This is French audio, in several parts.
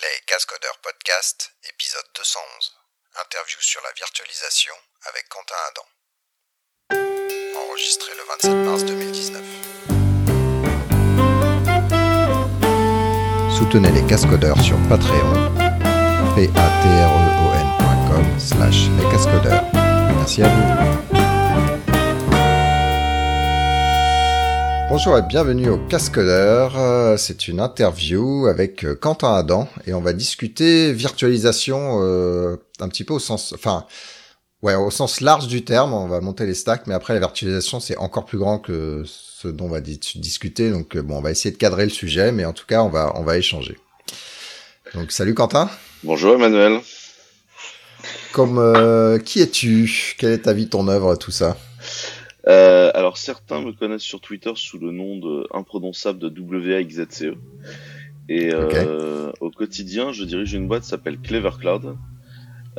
Les Cascodeurs Podcast, épisode 211. Interview sur la virtualisation avec Quentin Adam. Enregistré le 27 mars 2019. Soutenez les Cascodeurs sur Patreon. p a t r e o n.com slash les Cascodeurs. Merci à vous. Bonjour et bienvenue au Cascodeur. Euh, C'est une interview avec euh, Quentin Adam et on va discuter virtualisation euh, un petit peu au sens, enfin, ouais, au sens large du terme. On va monter les stacks, mais après la virtualisation c'est encore plus grand que ce dont on va di- discuter. Donc bon, on va essayer de cadrer le sujet, mais en tout cas on va on va échanger. Donc salut Quentin. Bonjour Emmanuel. Comme euh, qui es-tu? Quelle est ta vie, ton œuvre, tout ça? Euh, alors certains me connaissent sur Twitter sous le nom de imprononçable de WAXZCE. Et euh, au quotidien, je dirige une boîte qui s'appelle Clever Cloud.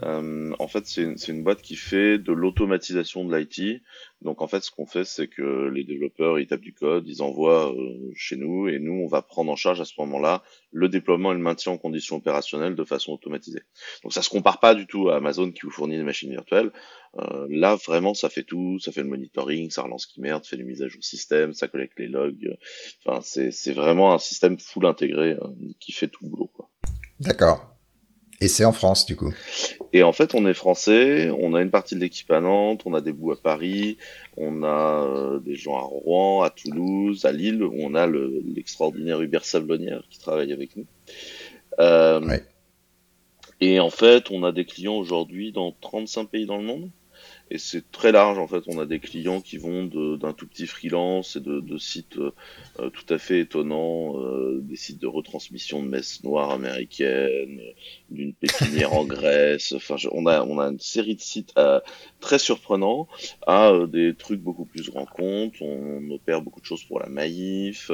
Euh, en fait, c'est une, une boîte qui fait de l'automatisation de l'IT. Donc en fait, ce qu'on fait, c'est que les développeurs, ils tapent du code, ils envoient euh, chez nous, et nous, on va prendre en charge à ce moment-là le déploiement et le maintien en conditions opérationnelles de façon automatisée. Donc ça se compare pas du tout à Amazon qui vous fournit des machines virtuelles. Euh, là, vraiment, ça fait tout. Ça fait le monitoring, ça relance qui merde, fait les mises à jour système, ça collecte les logs. Enfin, c'est vraiment un système full intégré euh, qui fait tout le boulot. D'accord. Et c'est en France du coup. Et en fait, on est français, on a une partie de l'équipe à Nantes, on a des bouts à Paris, on a euh, des gens à Rouen, à Toulouse, à Lille, où on a le- l'extraordinaire Hubert Sablonnière qui travaille avec nous. Euh, Ouais. Et en fait, on a des clients aujourd'hui dans 35 pays dans le monde. Et c'est très large en fait. On a des clients qui vont de- d'un tout petit freelance et de, de sites euh, euh, tout à fait étonnants, euh, des sites de retransmission de messes noires américaines, euh, d'une pépinière en Grèce. Enfin, je- on a on a une série de sites euh, très surprenants à euh, des trucs beaucoup plus grands comptes. On opère beaucoup de choses pour la Maïf.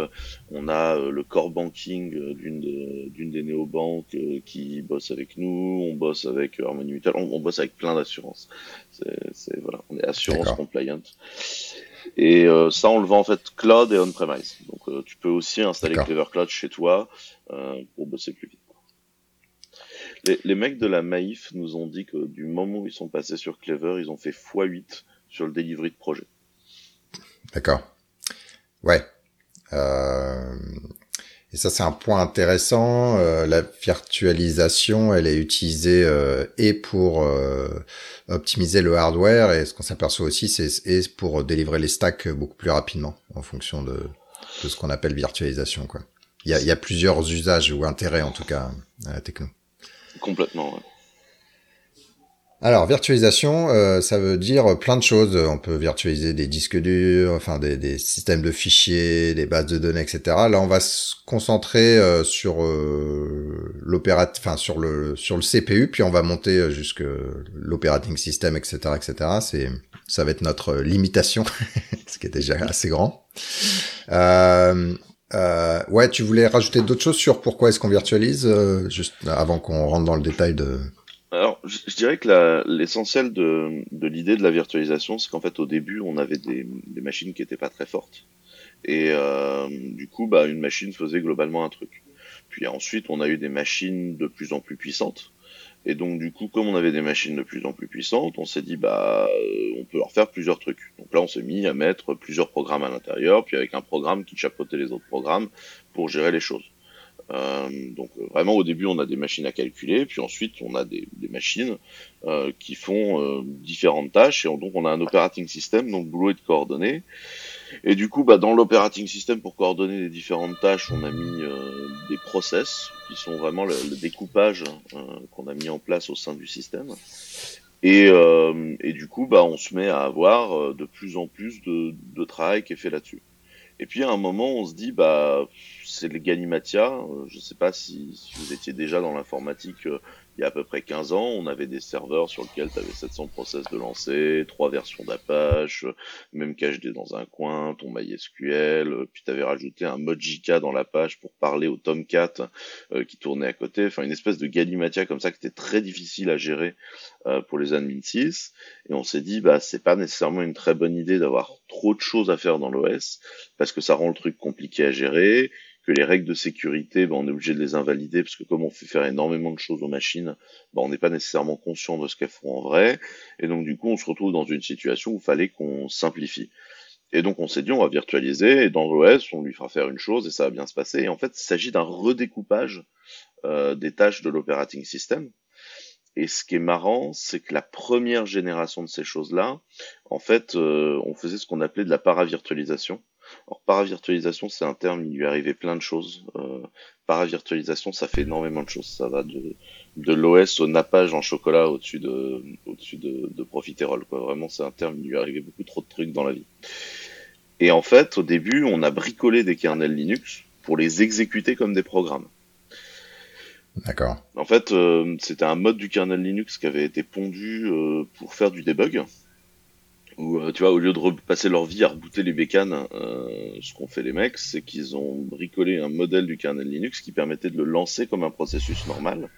On a euh, le core banking d'une de- d'une des néobanques euh, qui bosse avec nous. On bosse avec Harmony Mutual. On, on bosse avec plein d'assurances. C'est c'est- voilà, on est assurance compliant. Et euh, ça, on le vend en fait cloud et on-premise. Donc, euh, tu peux aussi installer. Clever Cloud chez toi euh, pour bosser plus vite. Les, les mecs de la Maïf nous ont dit que du moment où ils sont passés sur Clever, ils ont fait x8 sur le delivery de projet. D'accord. Ouais. Et ça, c'est un point intéressant. Euh, la virtualisation, elle est utilisée euh, et pour euh, optimiser le hardware, et ce qu'on s'aperçoit aussi, c'est pour délivrer les stacks beaucoup plus rapidement en fonction de, de ce qu'on appelle virtualisation. Quoi. Il y a, il y a plusieurs usages ou intérêts en tout cas à la techno. Complètement. ouais. Alors, virtualisation, euh, ça veut dire plein de choses. On peut virtualiser des disques durs, enfin des, des systèmes de fichiers, des bases de données, etc. Là, on va se concentrer euh, sur euh, l'opérat, enfin sur le sur le CPU, puis on va monter euh, jusque l'operating system, etc., etc. C'est ça va être notre limitation, ce qui est déjà assez grand. Euh, euh, ouais, tu voulais rajouter d'autres choses sur pourquoi est-ce qu'on virtualise, juste avant qu'on rentre dans le détail de. Alors, je, je dirais que l'essentiel de, de l'idée de la virtualisation, c'est qu'en fait, au début, on avait des, des machines qui étaient pas très fortes. Et euh, du coup, bah, une machine faisait globalement un truc. Puis ensuite, on a eu des machines de plus en plus puissantes. Et donc, du coup, comme on avait des machines de plus en plus puissantes, on s'est dit, bah, euh, on peut leur faire plusieurs trucs. Donc là, on s'est mis à mettre plusieurs programmes à l'intérieur, puis avec un programme qui chapeautait les autres programmes pour gérer les choses. Euh, donc euh, vraiment au début on a des machines à calculer, puis ensuite on a des, des machines euh, qui font euh, différentes tâches et on- donc on a un operating system donc boulot est de coordonner. Et du coup bah dans l'operating system pour coordonner les différentes tâches on a mis euh, des process qui sont vraiment le, le découpage qu'on a mis en place au sein du système. Et, et du coup bah on se met à avoir de plus en plus de, de travail qui est fait là-dessus. Et puis à un moment on se dit bah c'est le Galimatia. Euh, Je sais pas si, si vous étiez déjà dans l'informatique euh, il y a à peu près 15 ans. On avait des serveurs sur lesquels tu avais 700 process de lancer, trois versions d'Apache, même caché dans un coin, ton MySQL, puis tu avais rajouté un JK dans l'Apache pour parler au Tomcat euh, qui tournait à côté. Enfin, une espèce de Galimatia comme ça qui était très difficile à gérer euh, pour les admin 6. Et on s'est dit, bah, c'est pas nécessairement une très bonne idée d'avoir trop de choses à faire dans l'OS parce que ça rend le truc compliqué à gérer que les règles de sécurité, ben, on est obligé de les invalider parce que comme on fait faire énormément de choses aux machines, ben, on n'est pas nécessairement conscient de ce qu'elles font en vrai, et donc du coup on se retrouve dans une situation où il fallait qu'on simplifie. Et donc on s'est dit on va virtualiser et dans l'OS on lui fera faire une chose et ça va bien se passer. Et en fait il s'agit d'un redécoupage euh, des tâches de l'operating system. Et ce qui est marrant, c'est que la première génération de ces choses-là, en fait, euh, on faisait ce qu'on appelait de la paravirtualisation. Alors paravirtualisation, c'est un terme, il lui arrivait plein de choses. Euh, paravirtualisation, ça fait énormément de choses. Ça va de, de l'OS au nappage en chocolat au-dessus de, au-dessus de. Quoi. Vraiment, c'est un terme, il lui arrivait beaucoup trop de trucs dans la vie. Et en fait, au début, on a bricolé des kernels Linux pour les exécuter comme des programmes. D'accord. En fait, euh, c'était un mode du kernel Linux qui avait été pondu euh, pour faire du debug. Où, euh, tu vois, au lieu de passer leur vie à rebooter les bécanes, ce qu'ont fait les mecs, c'est qu'ils ont bricolé un modèle du kernel Linux qui permettait de le lancer comme un processus normal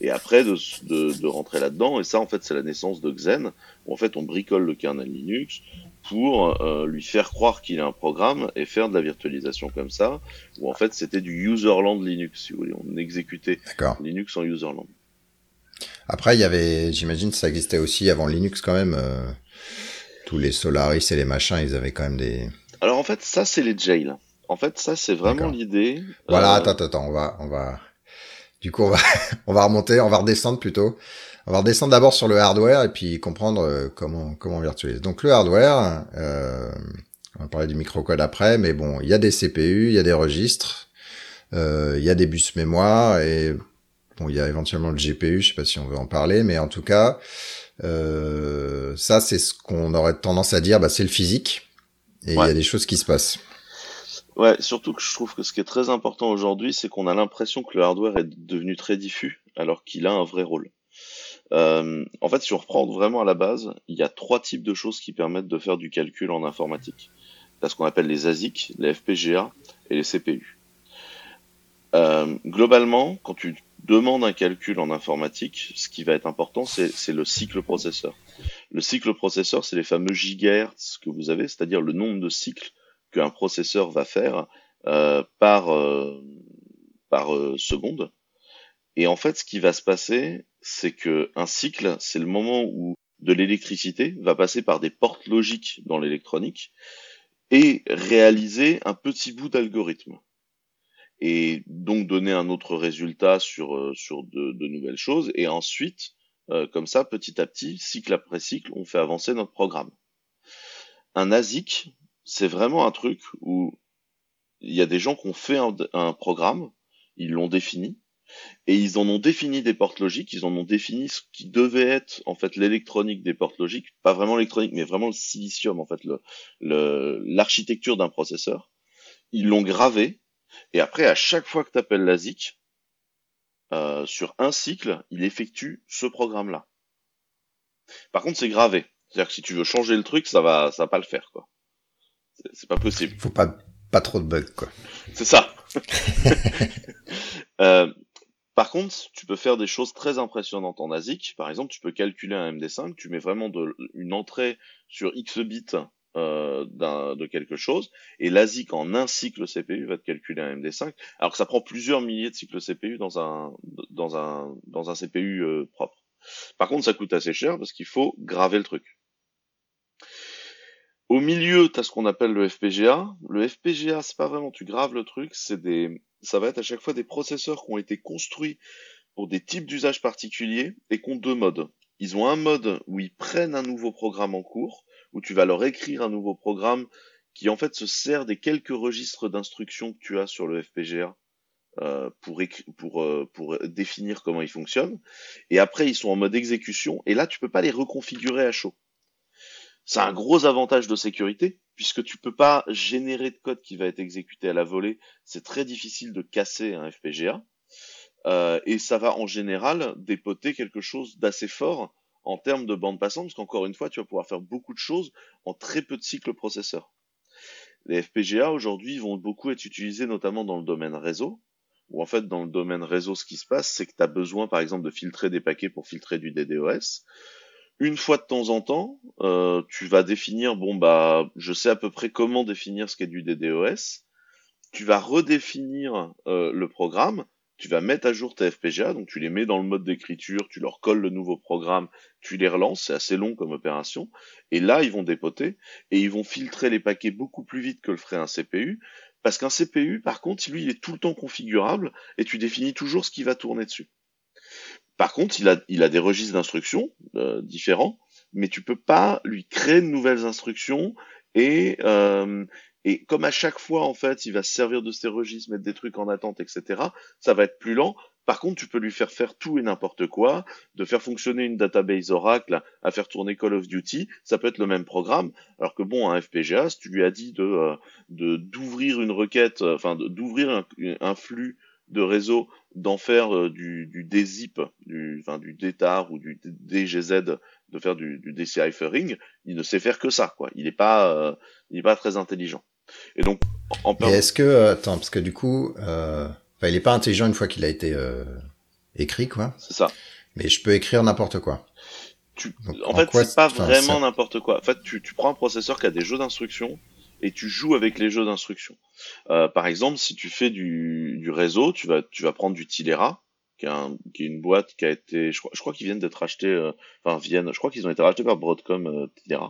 et après de, de, de rentrer là-dedans. Et ça, en fait, c'est la naissance de Xen, où en fait on bricole le kernel Linux pour euh, lui faire croire qu'il est un programme et faire de la virtualisation comme ça, où en fait c'était du userland Linux, si vous voulez, on exécutait Linux en userland. Après, il y avait, j'imagine, ça existait aussi avant Linux quand même. Euh, tous les Solaris et les machins, ils avaient quand même des. Alors en fait, ça c'est les jails. En fait, ça c'est vraiment l'idée. Voilà, euh, attends, attends, on va, on va, du coup, on va, on va remonter, on va redescendre plutôt. On va redescendre d'abord sur le hardware et puis comprendre euh, comment comment virtualiser. Donc le hardware, euh, on va parler du microcode après, mais bon, il y a des CPU, il y a des registres, euh, il y a des bus mémoire et bon, il y a éventuellement le GPU. Je sais pas si on veut en parler, mais en tout cas, ça c'est ce qu'on aurait tendance à dire, bah, c'est le physique et il y a des choses qui se passent. Ouais, surtout que je trouve que ce qui est très important aujourd'hui, c'est qu'on a l'impression que le hardware est devenu très diffus, alors qu'il a un vrai rôle. Euh, en fait, si on reprend vraiment à la base, il y a trois types de choses qui permettent de faire du calcul en informatique. C'est ce qu'on appelle les ASIC, les FPGA et les CPU. Euh, globalement, quand tu demandes un calcul en informatique, ce qui va être important, c'est le cycle processeur. Le cycle processeur, c'est les fameux gigahertz que vous avez, c'est-à-dire le nombre de cycles qu'un processeur va faire euh, par, euh, par euh, seconde. Et en fait, ce qui va se passer, c'est que un cycle, c'est le moment où de l'électricité va passer par des portes logiques dans l'électronique et réaliser un petit bout d'algorithme. Et donc donner un autre résultat sur, sur de, de nouvelles choses. Et ensuite, comme ça, petit à petit, cycle après cycle, on fait avancer notre programme. Un ASIC, c'est vraiment un truc où il y a des gens qui ont fait un, programme, ils l'ont défini, et ils en ont défini des portes logiques, ils en ont défini ce qui devait être en fait l'électronique des portes logiques, pas vraiment l'électronique, mais vraiment le silicium, en fait, le, l'architecture d'un processeur. Ils l'ont gravé, et après, à chaque fois que tu appelles la ZIC, euh, sur un cycle, il effectue ce programme-là. Par contre, c'est gravé. C'est-à-dire que si tu veux changer le truc, ça va, ça va pas le faire, quoi. C'est pas possible. Faut pas, pas trop de bugs, quoi. C'est ça. euh, par contre, tu peux faire des choses très impressionnantes en ASIC. Par exemple, tu peux calculer un MD5, tu mets vraiment de, une entrée sur X bits euh, de quelque chose, et l'ASIC en un cycle CPU va te calculer un MD5, alors que ça prend plusieurs milliers de cycles CPU dans un, dans un, dans un CPU euh, propre. Par contre, ça coûte assez cher parce qu'il faut graver le truc. Au milieu, tu as ce qu'on appelle le FPGA. Le FPGA, c'est pas vraiment tu graves le truc, c'est des ça va être à chaque fois des processeurs qui ont été construits pour des types d'usages particuliers et qui ont deux modes. Ils ont un mode où ils prennent un nouveau programme en cours, où tu vas leur écrire un nouveau programme qui en fait se sert des quelques registres d'instructions que tu as sur le FPGA euh, pour, pour, euh, pour définir comment il fonctionne. Et après, ils sont en mode exécution, et là, tu peux pas les reconfigurer à chaud. C'est un gros avantage de sécurité, puisque tu peux pas générer de code qui va être exécuté à la volée. C'est très difficile de casser un FPGA. Euh, et ça va en général dépoter quelque chose d'assez fort en termes de bande passante, parce qu'encore une fois, tu vas pouvoir faire beaucoup de choses en très peu de cycles processeurs. Les FPGA aujourd'hui vont beaucoup être utilisés notamment dans le domaine réseau, où en fait dans le domaine réseau, ce qui se passe, c'est que tu as besoin par exemple de filtrer des paquets pour filtrer du DDoS une fois de temps en temps, euh, tu vas définir, bon bah, je sais à peu près comment définir ce qu'est du DDoS. tu vas redéfinir euh, le programme, tu vas mettre à jour tes FPGA, donc tu les mets dans le mode d'écriture, tu leur colles le nouveau programme, tu les relances, c'est assez long comme opération, et là ils vont dépoter, et ils vont filtrer les paquets beaucoup plus vite que le ferait un CPU, parce qu'un CPU, par contre, lui, il est tout le temps configurable, et tu définis toujours ce qui va tourner dessus. Par contre, il a, des registres d'instructions euh, différents, mais tu peux pas lui créer de nouvelles instructions et euh, et comme à chaque fois en fait il va se servir de ces registres, mettre des trucs en attente, etc. Ça va être plus lent. Par contre, tu peux lui faire faire tout et n'importe quoi, de faire fonctionner une database Oracle à faire tourner Call of Duty, ça peut être le même programme. Alors que bon, un FPGA, si tu lui as dit de euh, d'ouvrir une requête, enfin d'ouvrir un, flux de réseau, d'en faire euh, du, du dzip, du, enfin du DTAR ou du DGZ, de faire du, du deciphering, il ne sait faire que ça, quoi. Il n'est pas, euh, il est pas très intelligent. Et donc, en Et est-ce que, attends, parce que du coup, euh, il est pas intelligent une fois qu'il a été euh, écrit, quoi. C'est ça. Mais je peux écrire n'importe quoi. Tu... en, fait, c'est pas vraiment n'importe quoi. En fait, tu, tu prends un processeur qui a des jeux d'instructions et tu joues avec les jeux d'instructions. Euh, par exemple, si tu fais du, du réseau, tu vas, tu vas prendre du Tilera, qui est, une boîte qui a été, je crois, je crois qu'ils viennent d'être achetés, euh, enfin viennent, je crois qu'ils ont été rachetés par Broadcom, euh, etc.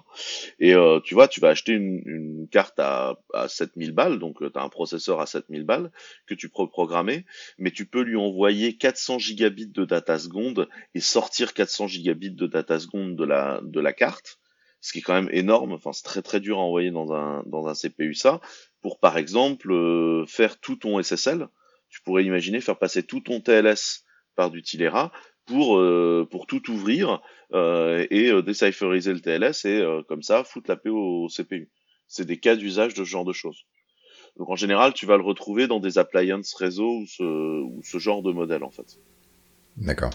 Et euh, tu vois, tu vas acheter une, une carte à, à 7000 balles, donc euh, tu as un processeur à 7000 balles que tu peux programmer, mais tu peux lui envoyer 400 gigabits de data seconde et sortir 400 gigabits de data seconde de la de la carte, ce qui est quand même énorme. Enfin, c'est très très dur à envoyer dans un dans un CPU ça, pour par exemple euh, faire tout ton SSL tu pourrais imaginer faire passer tout ton TLS par du Tilera pour euh, pour tout ouvrir euh, et euh, décypheriser le TLS et euh, comme ça foutre la paix au CPU. C'est des cas d'usage de ce genre de choses. Donc en général, tu vas le retrouver dans des appliances réseau ou ce, ou ce genre de modèle en fait. D'accord.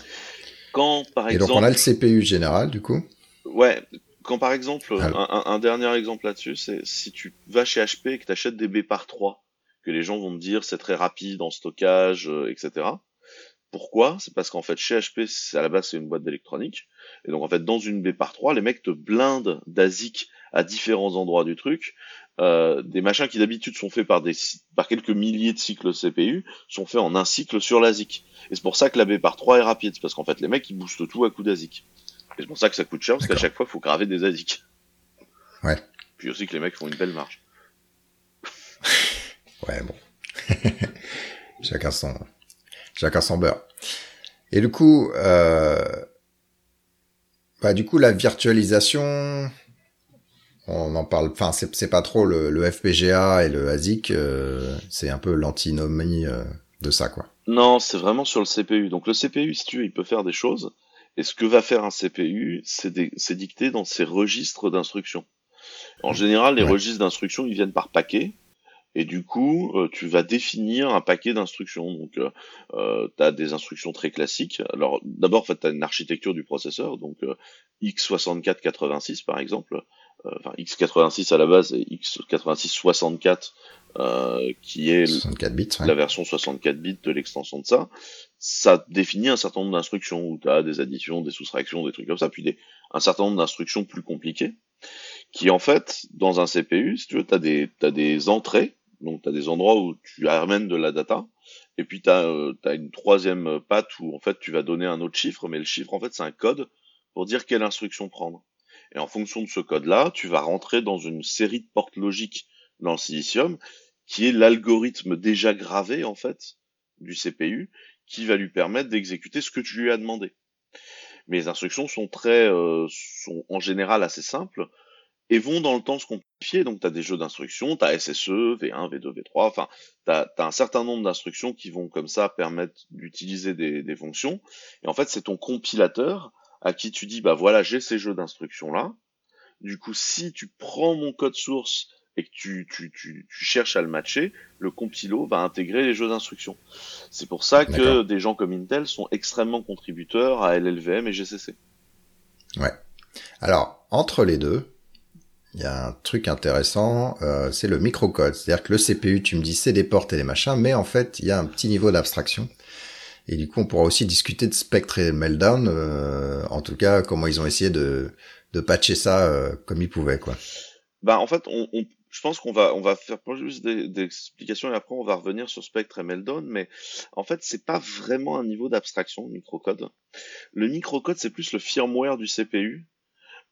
Quand par et exemple. donc on a le CPU général du coup? Ouais. Quand par exemple, un, un, un, dernier exemple là-dessus, c'est si tu vas chez HP et que tu achètes des B par 3 que les gens vont me dire c'est très rapide en stockage, euh, etc. Pourquoi? C'est parce qu'en fait chez HP, à la base c'est une boîte d'électronique, et donc en fait dans une B par 3, les mecs te blindent d'ASIC à différents endroits du truc. Euh, des machins qui d'habitude sont faits par des par quelques milliers de cycles CPU sont faits en un cycle sur l'ASIC. Et c'est pour ça que la B par 3 est rapide, parce qu'en fait les mecs ils boostent tout à coup d'ASIC. Et c'est pour ça que ça coûte cher, parce qu'à chaque fois il faut graver des ASIC. Ouais. Puis aussi que les mecs font une belle marge. Ouais, bon. chacun son, chacun son beurre. Et du coup, euh, bah, du coup, la virtualisation, on en parle, enfin, c'est pas trop le, le, FPGA et le ASIC, euh, c'est un peu l'antinomie euh, de ça, quoi. Non, c'est vraiment sur le CPU. Donc le CPU, si tu veux, il peut faire des choses. Et ce que va faire un CPU, c'est dicté dans ses registres d'instructions. En général, les ouais. registres d'instructions, ils viennent par paquet. Et du coup, euh, tu vas définir un paquet d'instructions. Donc, euh, euh tu as des instructions très classiques. Alors, d'abord, en fait, tu as une architecture du processeur. Donc, euh, x6486, par exemple. Euh, enfin, x86 à la base et x8664, qui est bits, ouais. la version 64 bits de l'extension de ça. Ça définit un certain nombre d'instructions où tu as des additions, des soustractions, des trucs comme ça, puis des, un certain nombre d'instructions plus compliquées qui en fait, dans un CPU, si tu veux, tu as des, as des entrées donc, tu as des endroits où tu amènes de la data. Et puis, tu as, euh, une troisième patte où, en fait, tu vas donner un autre chiffre. Mais le chiffre, en fait, c'est un code pour dire quelle instruction prendre. Et en fonction de ce code-là, tu vas rentrer dans une série de portes logiques dans le silicium, qui est l'algorithme déjà gravé, en fait, du CPU, qui va lui permettre d'exécuter ce que tu lui as demandé. Mais les instructions sont très, euh, sont en général assez simples et vont dans le temps se compliquer. Donc, tu as des jeux d'instructions, tu as SSE, V1, V2, V3, enfin, tu as, un certain nombre d'instructions qui vont comme ça permettre d'utiliser des, des, fonctions. Et en fait, c'est ton compilateur à qui tu dis, bah voilà, j'ai ces jeux d'instructions-là. Du coup, si tu prends mon code source et que tu, tu, tu, tu, cherches à le matcher, le compilo va intégrer les jeux d'instructions. C'est pour ça que des gens comme Intel sont extrêmement contributeurs à LLVM et GCC. Ouais. Alors, entre les deux, il y a un truc intéressant, euh, c'est le microcode. C'est-à-dire que le CPU, tu me dis, c'est des portes et des machins, mais en fait, il y a un petit niveau d'abstraction. Et du coup, on pourra aussi discuter de Spectre et Meltdown, euh, en tout cas, comment ils ont essayé de, de patcher ça euh, comme ils pouvaient, quoi. Bah, en fait, on, on, je pense qu'on va, on va faire plus d'explications et après on va revenir sur Spectre et Meldon, mais en fait, c'est pas vraiment un niveau d'abstraction, le microcode. Le microcode, c'est plus le firmware du CPU.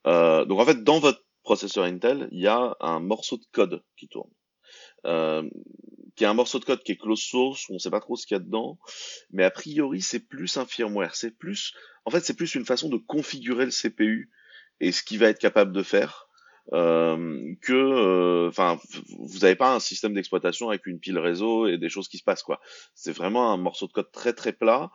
Euh, donc en fait, dans votre processeur Intel, il y a un morceau de code qui tourne. Euh, qui est un morceau de code qui est close source, on ne sait pas trop ce qu'il y a dedans, mais a priori c'est plus un firmware, c'est plus, en fait c'est plus une façon de configurer le CPU et ce qu'il va être capable de faire euh, que, euh, enfin, vous n'avez pas un système d'exploitation avec une pile réseau et des choses qui se passent quoi. C'est vraiment un morceau de code très très plat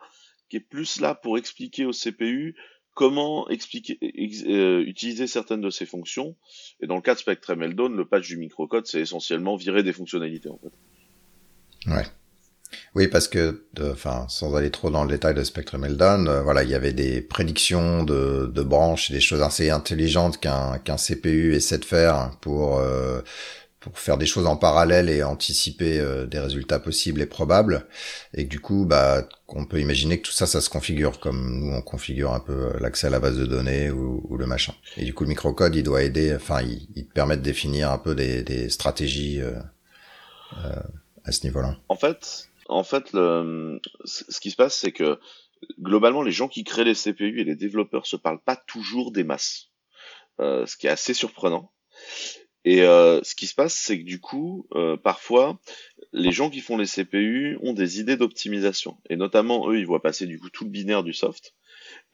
qui est plus là pour expliquer au CPU comment expliquer, euh, utiliser certaines de ces fonctions. Et dans le cas de Spectre Meldon, le patch du microcode, c'est essentiellement virer des fonctionnalités. Oui, parce que, sans aller trop dans le détail de Spectrum Meldon, euh, voilà, il y avait des prédictions de, branches, des choses assez intelligentes qu'un qu'un CPU essaie de faire pour euh, pour faire des choses en parallèle et anticiper euh, des résultats possibles et probables. Et du coup, bah, on peut imaginer que tout ça, ça se configure comme nous on configure un peu l'accès à la base de données ou, le machin. Et du coup, le microcode, il doit aider, enfin, il, te permet de définir un peu des, stratégies à ce niveau-là. En fait, en fait, le, ce qui se passe, c'est que globalement, les gens qui créent les CPU et les développeurs se parlent pas toujours des masses, euh, ce qui est assez surprenant. Et euh, ce qui se passe, c'est que du coup, euh, parfois, les gens qui font les CPU ont des idées d'optimisation. Et notamment, eux, ils voient passer du coup tout le binaire du soft.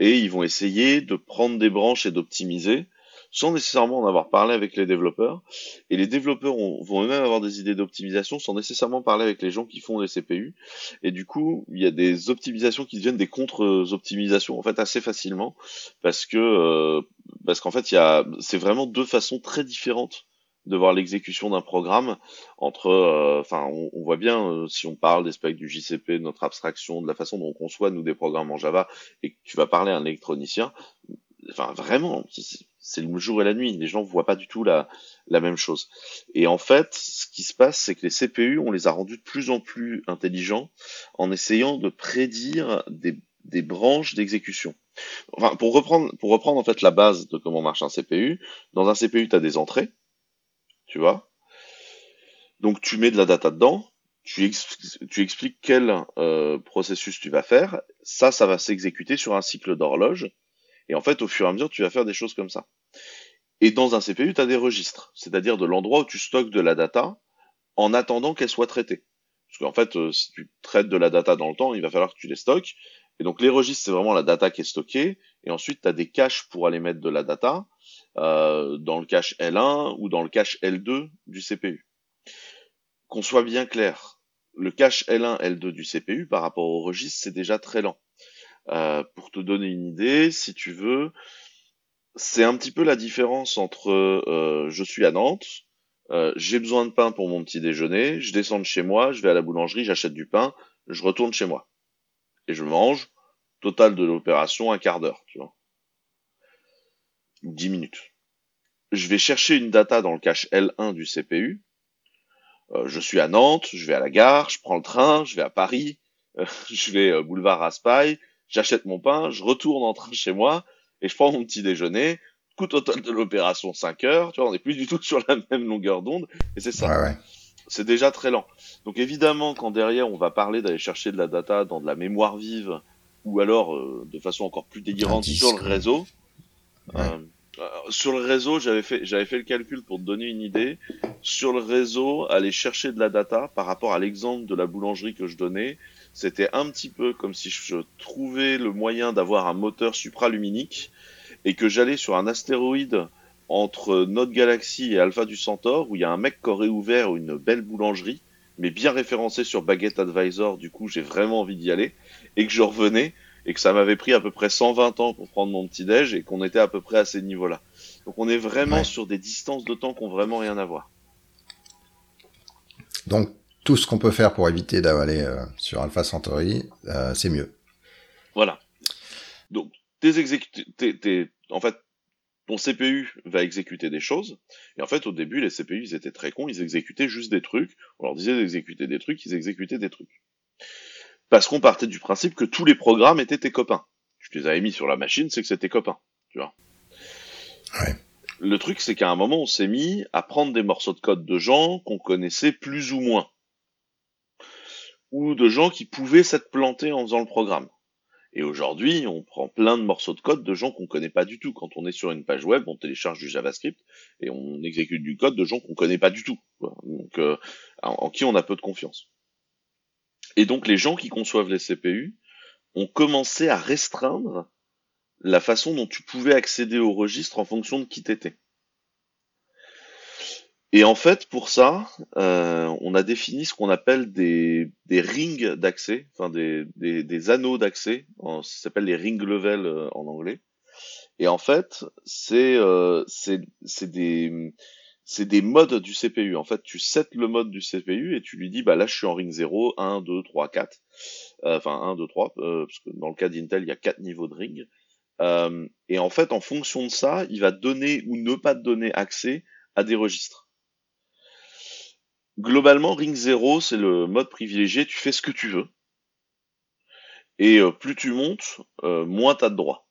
Et ils vont essayer de prendre des branches et d'optimiser sans nécessairement en avoir parlé avec les développeurs. Et les développeurs vont eux-mêmes avoir des idées d'optimisation sans nécessairement parler avec les gens qui font les CPU. Et du coup, il y a des optimisations qui deviennent des contre-optimisations en fait assez facilement parce que euh, parce qu'en fait, il y a c'est vraiment deux façons très différentes de voir l'exécution d'un programme entre euh, enfin on, voit bien euh, si on parle des specs du JCP de notre abstraction de la façon dont on conçoit nous des programmes en Java et que tu vas parler à un électronicien enfin vraiment c'est le jour et la nuit. Les gens voient pas du tout la, la même chose. Et en fait, ce qui se passe, c'est que les CPU, on les a rendus de plus en plus intelligents en essayant de prédire des, des branches d'exécution. Enfin, pour reprendre, pour reprendre en fait la base de comment marche un CPU, dans un CPU, tu as des entrées, tu vois. Donc tu mets de la data dedans, tu, expliques quel euh, processus tu vas faire, ça, ça va s'exécuter sur un cycle d'horloge et en fait, au fur et à mesure, tu vas faire des choses comme ça. Et dans un CPU, tu as des registres, c'est-à-dire de l'endroit où tu stockes de la data en attendant qu'elle soit traitée. Parce qu'en fait, euh, si tu traites de la data dans le temps, il va falloir que tu les stockes. Et donc les registres, c'est vraiment la data qui est stockée. Et ensuite, tu as des caches pour aller mettre de la data euh, dans le cache L1 ou dans le cache L2 du CPU. Qu'on soit bien clair, le cache L1, L2 du CPU par rapport au registre, c'est déjà très lent. Euh, pour te donner une idée, si tu veux, c'est un petit peu la différence entre euh, je suis à Nantes, euh, j'ai besoin de pain pour mon petit déjeuner, je descends de chez moi, je vais à la boulangerie, j'achète du pain, je retourne chez moi. Et je mange, total de l'opération, un quart d'heure, tu vois. Dix minutes. Je vais chercher une data dans le cache L1 du CPU. je suis à Nantes, je vais à la gare, je prends le train, je vais à Paris, je vais boulevard Raspail, j'achète mon pain, je retourne en train chez moi et je prends mon petit déjeuner. Coût total de l'opération 5 heures, tu vois, on n'est plus du tout sur la même longueur d'onde et c'est ça. C'est déjà très lent. Donc évidemment, quand derrière on va parler d'aller chercher de la data dans de la mémoire vive ou alors euh, de façon encore plus délirante sur le réseau. Euh, euh, sur le réseau, j'avais fait, j'avais fait le calcul pour te donner une idée. Sur le réseau, aller chercher de la data par rapport à l'exemple de la boulangerie que je donnais, c'était un petit peu comme si je trouvais le moyen d'avoir un moteur supraluminique et que j'allais sur un astéroïde entre notre galaxie et Alpha du Centaure où il y a un mec qui aurait ouvert une belle boulangerie, mais bien référencé sur Baguette Advisor, du coup j'ai vraiment envie d'y aller, et que je revenais et que ça m'avait pris à peu près 120 ans pour prendre mon petit déj et qu'on était à peu près à ces niveaux-là. Donc on est vraiment sur des distances de temps qui ont vraiment rien à voir. Donc tout ce qu'on peut faire pour éviter d'avaler euh, sur Alpha Centauri, euh, c'est mieux. Voilà. Donc, tes en fait, ton CPU va exécuter des choses. Et en fait, au début, les CPU, ils étaient très cons, ils exécutaient juste des trucs. On leur disait d'exécuter des trucs, ils exécutaient des trucs. Parce qu'on partait du principe que tous les programmes étaient tes copains. Tu les avais mis sur la machine, c'est que c'était copains, tu vois. Ouais. Le truc, c'est qu'à un moment, on s'est mis à prendre des morceaux de code de gens qu'on connaissait plus ou moins. Ou de gens qui pouvaient s'être plantés en faisant le programme. Et aujourd'hui, on prend plein de morceaux de code de gens qu'on connaît pas du tout. Quand on est sur une page web, on télécharge du JavaScript et on exécute du code de gens qu'on connaît pas du tout. Donc, euh, en, qui on a peu de confiance. Et donc, les gens qui conçoivent les CPU ont commencé à restreindre la façon dont tu pouvais accéder au registre en fonction de qui t'étais. Et en fait, pour ça, euh, on a défini ce qu'on appelle des, des rings d'accès, enfin des, des, des anneaux d'accès, ça s'appelle les ring level euh, en anglais. Et en fait, c'est euh, des c'est des modes du CPU. En fait, tu sets le mode du CPU et tu lui dis, bah là, je suis en ring 0, 1, 2, 3, 4. enfin, 1, 2, 3, parce que dans le cas d'Intel, il y a quatre niveaux de ring. Euh, et en fait, en fonction de ça, il va donner ou ne pas donner accès à des registres. Globalement, Ring 0, c'est le mode privilégié, tu fais ce que tu veux. Et euh, plus tu montes, euh, moins tu as de droits.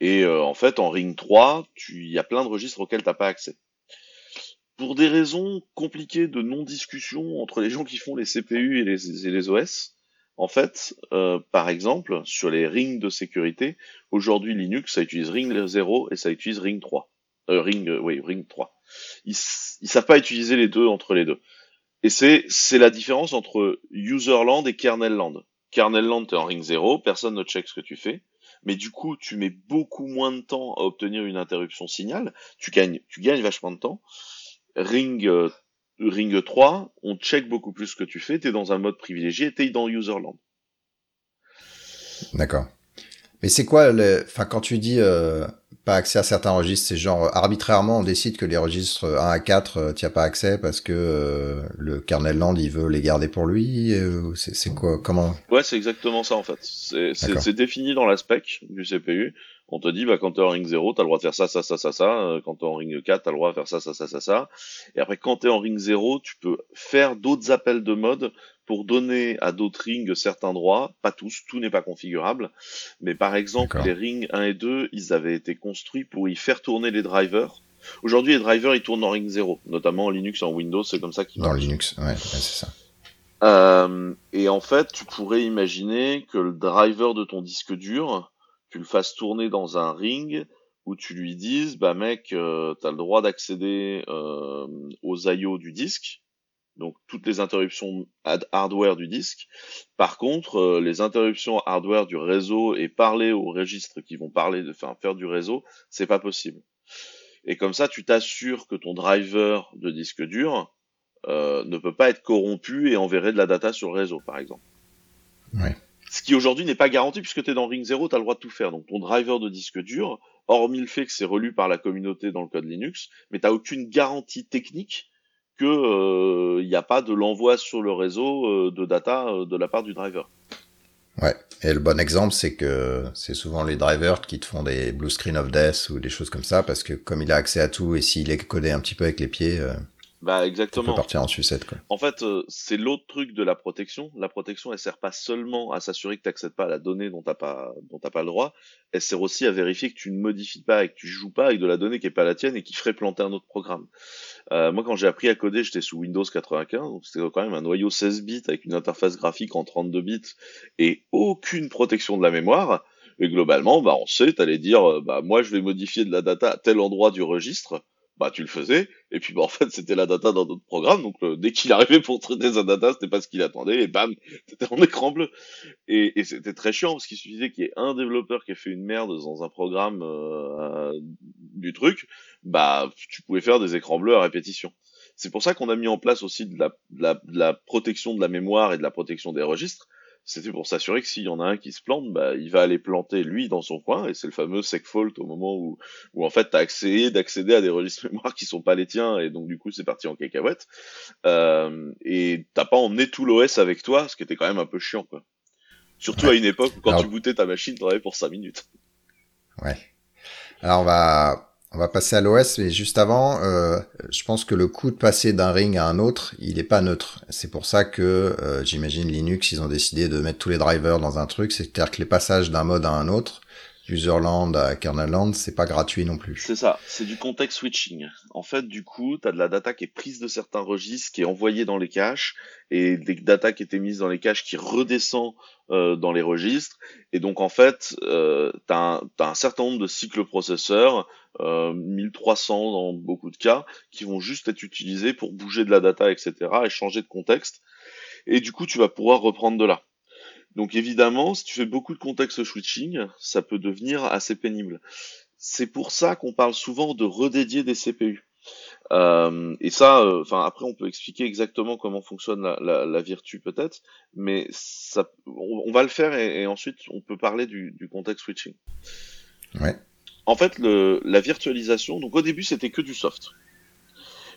Et en fait, en Ring 3, il y a plein de registres auxquels t'as pas accès. Pour des raisons compliquées de non-discussion entre les gens qui font les CPU et les, OS, en fait, par exemple, sur les rings de sécurité, aujourd'hui Linux, ça utilise Ring 0 et ça utilise Ring 3. ring, oui, Ring 3 ils, ils savent pas utiliser les deux entre les deux. Et c'est la différence entre userland et kernelland. Kernelland, t'es en ring 0, personne ne check ce que tu fais, mais du coup, tu mets beaucoup moins de temps à obtenir une interruption signal, tu gagnes vachement de temps. Ring, euh, ring 3, on check beaucoup plus ce que tu fais, t'es dans un mode privilégié, t'es dans userland. D'accord. Mais c'est quoi le, enfin, quand tu dis, euh, pas accès à certains registres, c'est genre arbitrairement on décide que les registres 1 à 4 tu as pas accès parce que euh, le kernel land il veut les garder pour lui euh, c'est quoi comment? Ouais, c'est exactement ça en fait. C'est défini dans la spec du CPU. On te dit bah quand t'es en ring 0, t'as le droit de faire ça ça ça ça ça, euh, quand t'es en ring 4, t'as le droit de faire ça ça ça ça ça. Et après quand t'es en ring 0, tu peux faire d'autres appels de mode pour donner à d'autres rings certains droits, pas tous, tout n'est pas configurable, mais par exemple les rings 1 et 2, ils avaient été construits pour y faire tourner les drivers. Aujourd'hui les drivers ils tournent en ring 0, notamment en Linux, en Windows, c'est comme ça qu'ils Dans Linux, ouais, c'est ça. Euh, et en fait, tu pourrais imaginer que le driver de ton disque dur, tu le fasses tourner dans un ring où tu lui dises, bah mec, euh, tu as le droit d'accéder euh, aux IO du disque, donc toutes les interruptions hardware du disque. Par contre, euh, les interruptions hardware du réseau et parler aux registres qui vont parler, de, faire du réseau, c'est pas possible. Et comme ça, tu t'assures que ton driver de disque dur euh, ne peut pas être corrompu et enverrer de la data sur le réseau, par exemple. Ouais. Ce qui aujourd'hui n'est pas garanti puisque tu es dans Ring 0, tu as le droit de tout faire. Donc ton driver de disque dur, hormis le fait que c'est relu par la communauté dans le code Linux, mais tu aucune garantie technique que il euh, n'y a pas de l'envoi sur le réseau euh, de data euh, de la part du driver. Ouais. Et le bon exemple, c'est que c'est souvent les drivers qui te font des blue screen of death ou des choses comme ça, parce que comme il a accès à tout et s'il est codé un petit peu avec les pieds, bah exactement. peut partir en sucette quoi. En fait, c'est l'autre truc de la protection. La protection, elle sert pas seulement à s'assurer que tu n'accèdes pas à la donnée dont t'as pas dont t'as pas le droit. Elle sert aussi à vérifier que tu ne modifies pas et que tu joues pas avec de la donnée qui est pas la tienne et qui ferait planter un autre programme. Euh, moi, quand j'ai appris à coder, j'étais sous Windows 95, donc c'était quand même un noyau 16 bits avec une interface graphique en 32 bits et aucune protection de la mémoire. Et globalement, bah, on sait, t'allais dire, euh, bah, moi, je vais modifier de la data à tel endroit du registre. Bah, tu le faisais. Et puis, bah, en fait, c'était la data dans d'autres programmes. Donc, dès qu'il arrivait pour traiter sa data, c'était pas ce qu'il attendait. Et bam, c'était en écran bleu. Et, et c'était très chiant parce qu'il suffisait qu'il y ait un développeur qui ait fait une merde dans un programme euh, du truc bah tu pouvais faire des écrans bleus à répétition. C'est pour ça qu'on a mis en place aussi de la, de la, protection de la mémoire et de la protection des registres. C'était pour s'assurer que s'il y en a un qui se plante, bah, il va aller planter lui dans son coin, et c'est le fameux segfault au moment où, où en fait t'as accédé d'accéder à des registres mémoire qui sont pas les tiens, et donc du coup c'est parti en cacahuète. Euh, et t'as pas emmené tout l'OS avec toi, ce qui était quand même un peu chiant, quoi. Surtout à une époque où quand tu bootais ta machine, t'en avais pour 5 minutes. Ouais. Alors on va on va passer à l'OS, mais juste avant, euh, je pense que le coût de passer d'un ring à un autre, il n'est pas neutre. C'est pour ça que euh, j'imagine Linux, ils ont décidé de mettre tous les drivers dans un truc, c'est-à-dire que les passages d'un mode à un autre userland à kernelland, c'est pas gratuit non plus. C'est ça, c'est du context switching. En fait, du coup, tu as de la data qui est prise de certains registres, qui est envoyée dans les caches, et des data qui étaient mises dans les caches qui redescend euh, dans les registres. Et donc, en fait, euh, tu as, un certain nombre de cycles processeurs, euh, 1300 dans beaucoup de cas, qui vont juste être utilisés pour bouger de la data, etc., et changer de contexte. Et du coup, tu vas pouvoir reprendre de là. Donc évidemment, si tu fais beaucoup de contexte switching, ça peut devenir assez pénible. C'est pour ça qu'on parle souvent de redédier des CPU. Euh, et ça, euh, enfin après, on peut expliquer exactement comment fonctionne la, la, la Virtu peut-être, mais ça, on, va le faire et, ensuite on peut parler du, du contexte switching. Ouais. En fait, le, la virtualisation, donc au début c'était que du soft.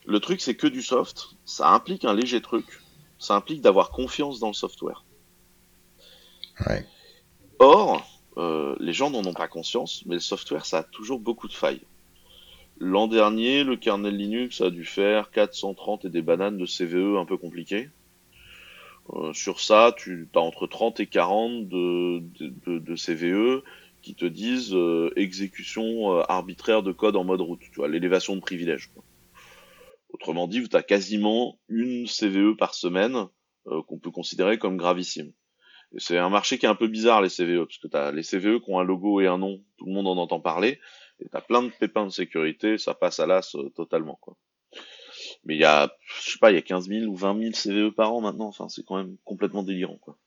Le truc c'est que du soft, ça implique un léger truc, ça implique d'avoir confiance dans le software. Or, euh, les gens n'en ont pas conscience, mais le software, ça a toujours beaucoup de failles. L'an dernier, le kernel Linux a dû faire 430 et des bananes de CVE un peu compliquées. Euh, sur ça, tu as entre 30 et 40 de, CVE qui te disent euh, exécution arbitraire de code en mode route, tu vois, l'élévation de privilèges. Autrement dit, tu as quasiment une CVE par semaine qu'on peut considérer comme gravissime. C'est un marché qui est un peu bizarre, les CVE, parce que tu as les CVE qui ont un logo et un nom, tout le monde en entend parler, et tu as plein de pépins de sécurité, ça passe à l'as euh, totalement. quoi. Mais il y a, je sais pas, il y a 15 000 ou 20 000 CVE par an maintenant, enfin c'est quand même complètement délirant. quoi.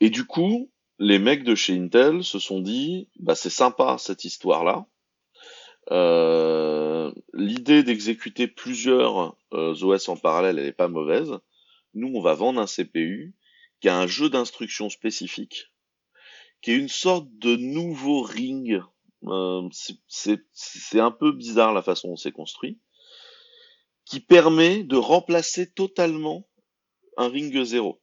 Et du coup, les mecs de chez Intel se sont dit, bah c'est sympa cette histoire-là. Euh, L'idée d'exécuter plusieurs euh, OS en parallèle, elle est pas mauvaise. Nous, on va vendre un CPU qui a un jeu d'instructions spécifique, qui est une sorte de nouveau ring. Euh, c'est un peu bizarre la façon dont c'est construit, qui permet de remplacer totalement un ring 0.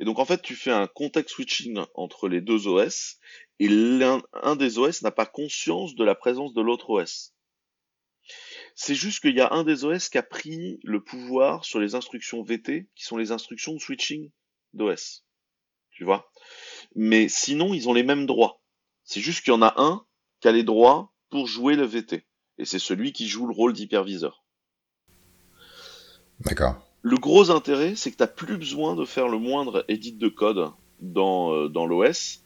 Et donc en fait, tu fais un context switching entre les deux OS, et l'un un des OS n'a pas conscience de la présence de l'autre OS. C'est juste qu'il y a un des OS qui a pris le pouvoir sur les instructions VT, qui sont les instructions de switching d'OS. Tu vois? Mais sinon, ils ont les mêmes droits. C'est juste qu'il y en a un qui a les droits pour jouer le VT. Et c'est celui qui joue le rôle d'hyperviseur. D'accord. Le gros intérêt, c'est que tu n'as plus besoin de faire le moindre edit de code dans, euh, dans l'OS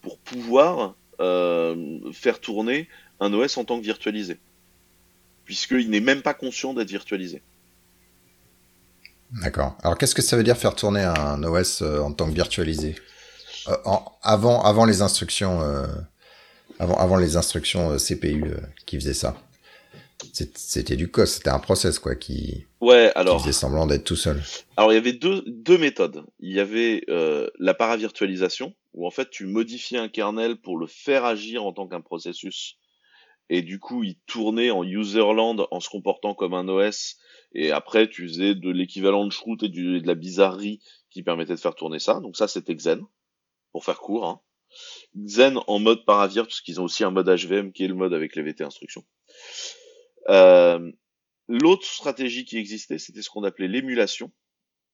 pour pouvoir euh, faire tourner un OS en tant que virtualisé. Puisqu'il n'est même pas conscient d'être virtualisé. D'accord. Alors qu'est-ce que ça veut dire faire tourner un OS euh, en tant que virtualisé euh, avant, avant les instructions, euh, avant, avant les instructions CPU qui faisaient ça C'était du code, c'était un process quoi qui, ouais, alors, faisait semblant d'être tout seul. Alors il y avait deux, deux méthodes. Il y avait la paravirtualisation, où en fait tu modifiais un kernel pour le faire agir en tant qu'un processus et du coup il tournait en userland en se comportant comme un OS et après tu faisais de l'équivalent de shroot et, de la bizarrerie qui permettait de faire tourner ça donc ça c'était Xen pour faire court hein. Xen en mode paravir parce qu'ils ont aussi un mode HVM qui est le mode avec les VT instructions euh, l'autre stratégie qui existait c'était ce qu'on appelait l'émulation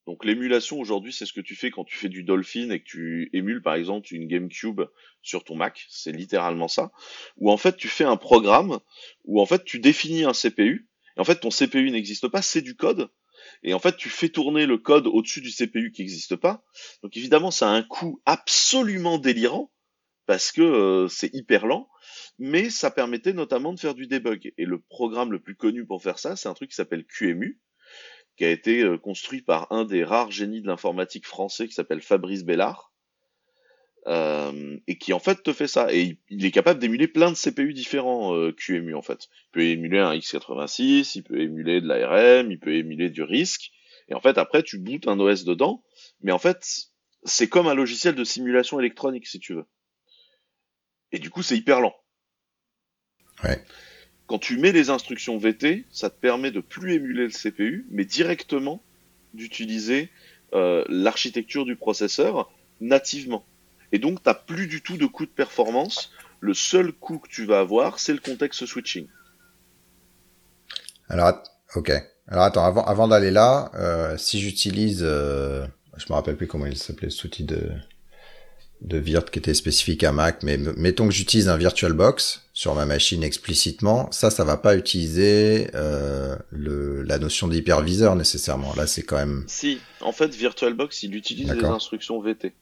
donc l'émulation aujourd'hui, c'est ce que tu fais quand tu fais du Dolphin et que tu émules par exemple une GameCube sur ton Mac, c'est littéralement ça. Où en fait tu fais un programme où en fait tu définis un CPU en fait ton CPU n'existe pas, c'est du code. Et en fait tu fais tourner le code au-dessus du CPU qui n'existe pas. Donc évidemment ça a un coût absolument délirant parce que euh, c'est hyper lent, mais ça permettait notamment de faire du debug. Et le programme le plus connu pour faire ça, c'est un truc qui s'appelle QEMU qui a été euh, construit par un des rares génies de l'informatique français qui s'appelle Fabrice Bellard, euh, et qui en fait te fait ça. Et il, est capable d'émuler plein de CPU différents euh, QEMU en fait. Il peut émuler un x86, il peut émuler de l'ARM, il peut émuler du RISC, et en fait après tu bootes un OS dedans, mais en fait c'est comme un logiciel de simulation électronique si tu veux. Et du coup c'est hyper lent. Ouais. Quand tu mets les instructions VT, ça te permet de plus émuler le CPU, mais directement d'utiliser euh, l'architecture du processeur nativement. Et donc, tu n'as plus du tout de coût de performance. Le seul coût que tu vas avoir, c'est le contexte switching. Alors, ok. Alors attends, avant, avant d'aller là, euh, si j'utilise, euh, je me rappelle plus comment il s'appelait, cet outil de de virt qui était spécifique à Mac, mais mettons que j'utilise un VirtualBox sur ma machine explicitement, ça, ça va pas utiliser euh, le, la notion d'hyperviseur nécessairement. Là, c'est quand même. Si, en fait, VirtualBox, il utilise les instructions VT.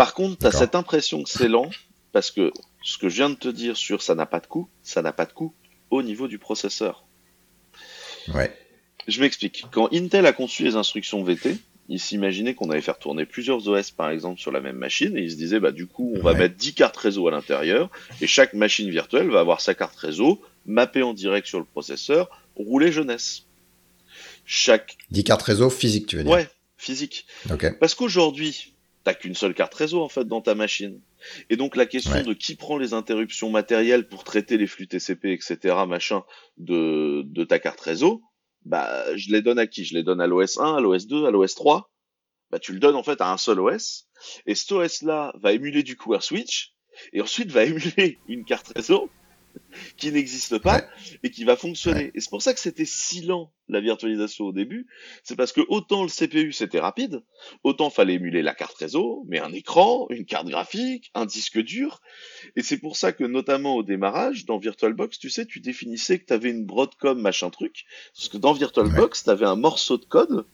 Par contre, tu as cette impression que c'est lent, parce que ce que je viens de te dire sur ça n'a pas de coût, ça n'a pas de coût au niveau du processeur. Ouais. Je m'explique. Quand Intel a conçu les instructions VT, il s'imaginait qu'on allait faire tourner plusieurs OS par exemple sur la même machine et il se disait bah du coup on va mettre 10 cartes réseau à l'intérieur et chaque machine virtuelle va avoir sa carte réseau mappée en direct sur le processeur, rouler jeunesse. Chaque 10 cartes réseau physiques tu veux dire? Ouais, physique. Parce qu'aujourd'hui, t'as qu'une seule carte réseau en fait dans ta machine. Et donc la question de qui prend les interruptions matérielles pour traiter les flux TCP, etc., machin, de, de ta carte réseau, bah je les donne à qui? Je les donne à l'OS 1, à l'OS 2, à l'OS 3. Bah tu le donnes en fait à un seul OS. Et cet OS là va émuler du coup un switch, et ensuite va émuler une carte réseau qui n'existe pas et qui va fonctionner. Et c'est pour ça que c'était si lent la virtualisation au début. C'est parce que autant le CPU c'était rapide, autant fallait émuler la carte réseau, mais un écran, une carte graphique, un disque dur. Et c'est pour ça que notamment au démarrage, dans VirtualBox, tu sais, tu définissais que tu avais une Broadcom machin truc. Parce que dans VirtualBox, tu avais un morceau de code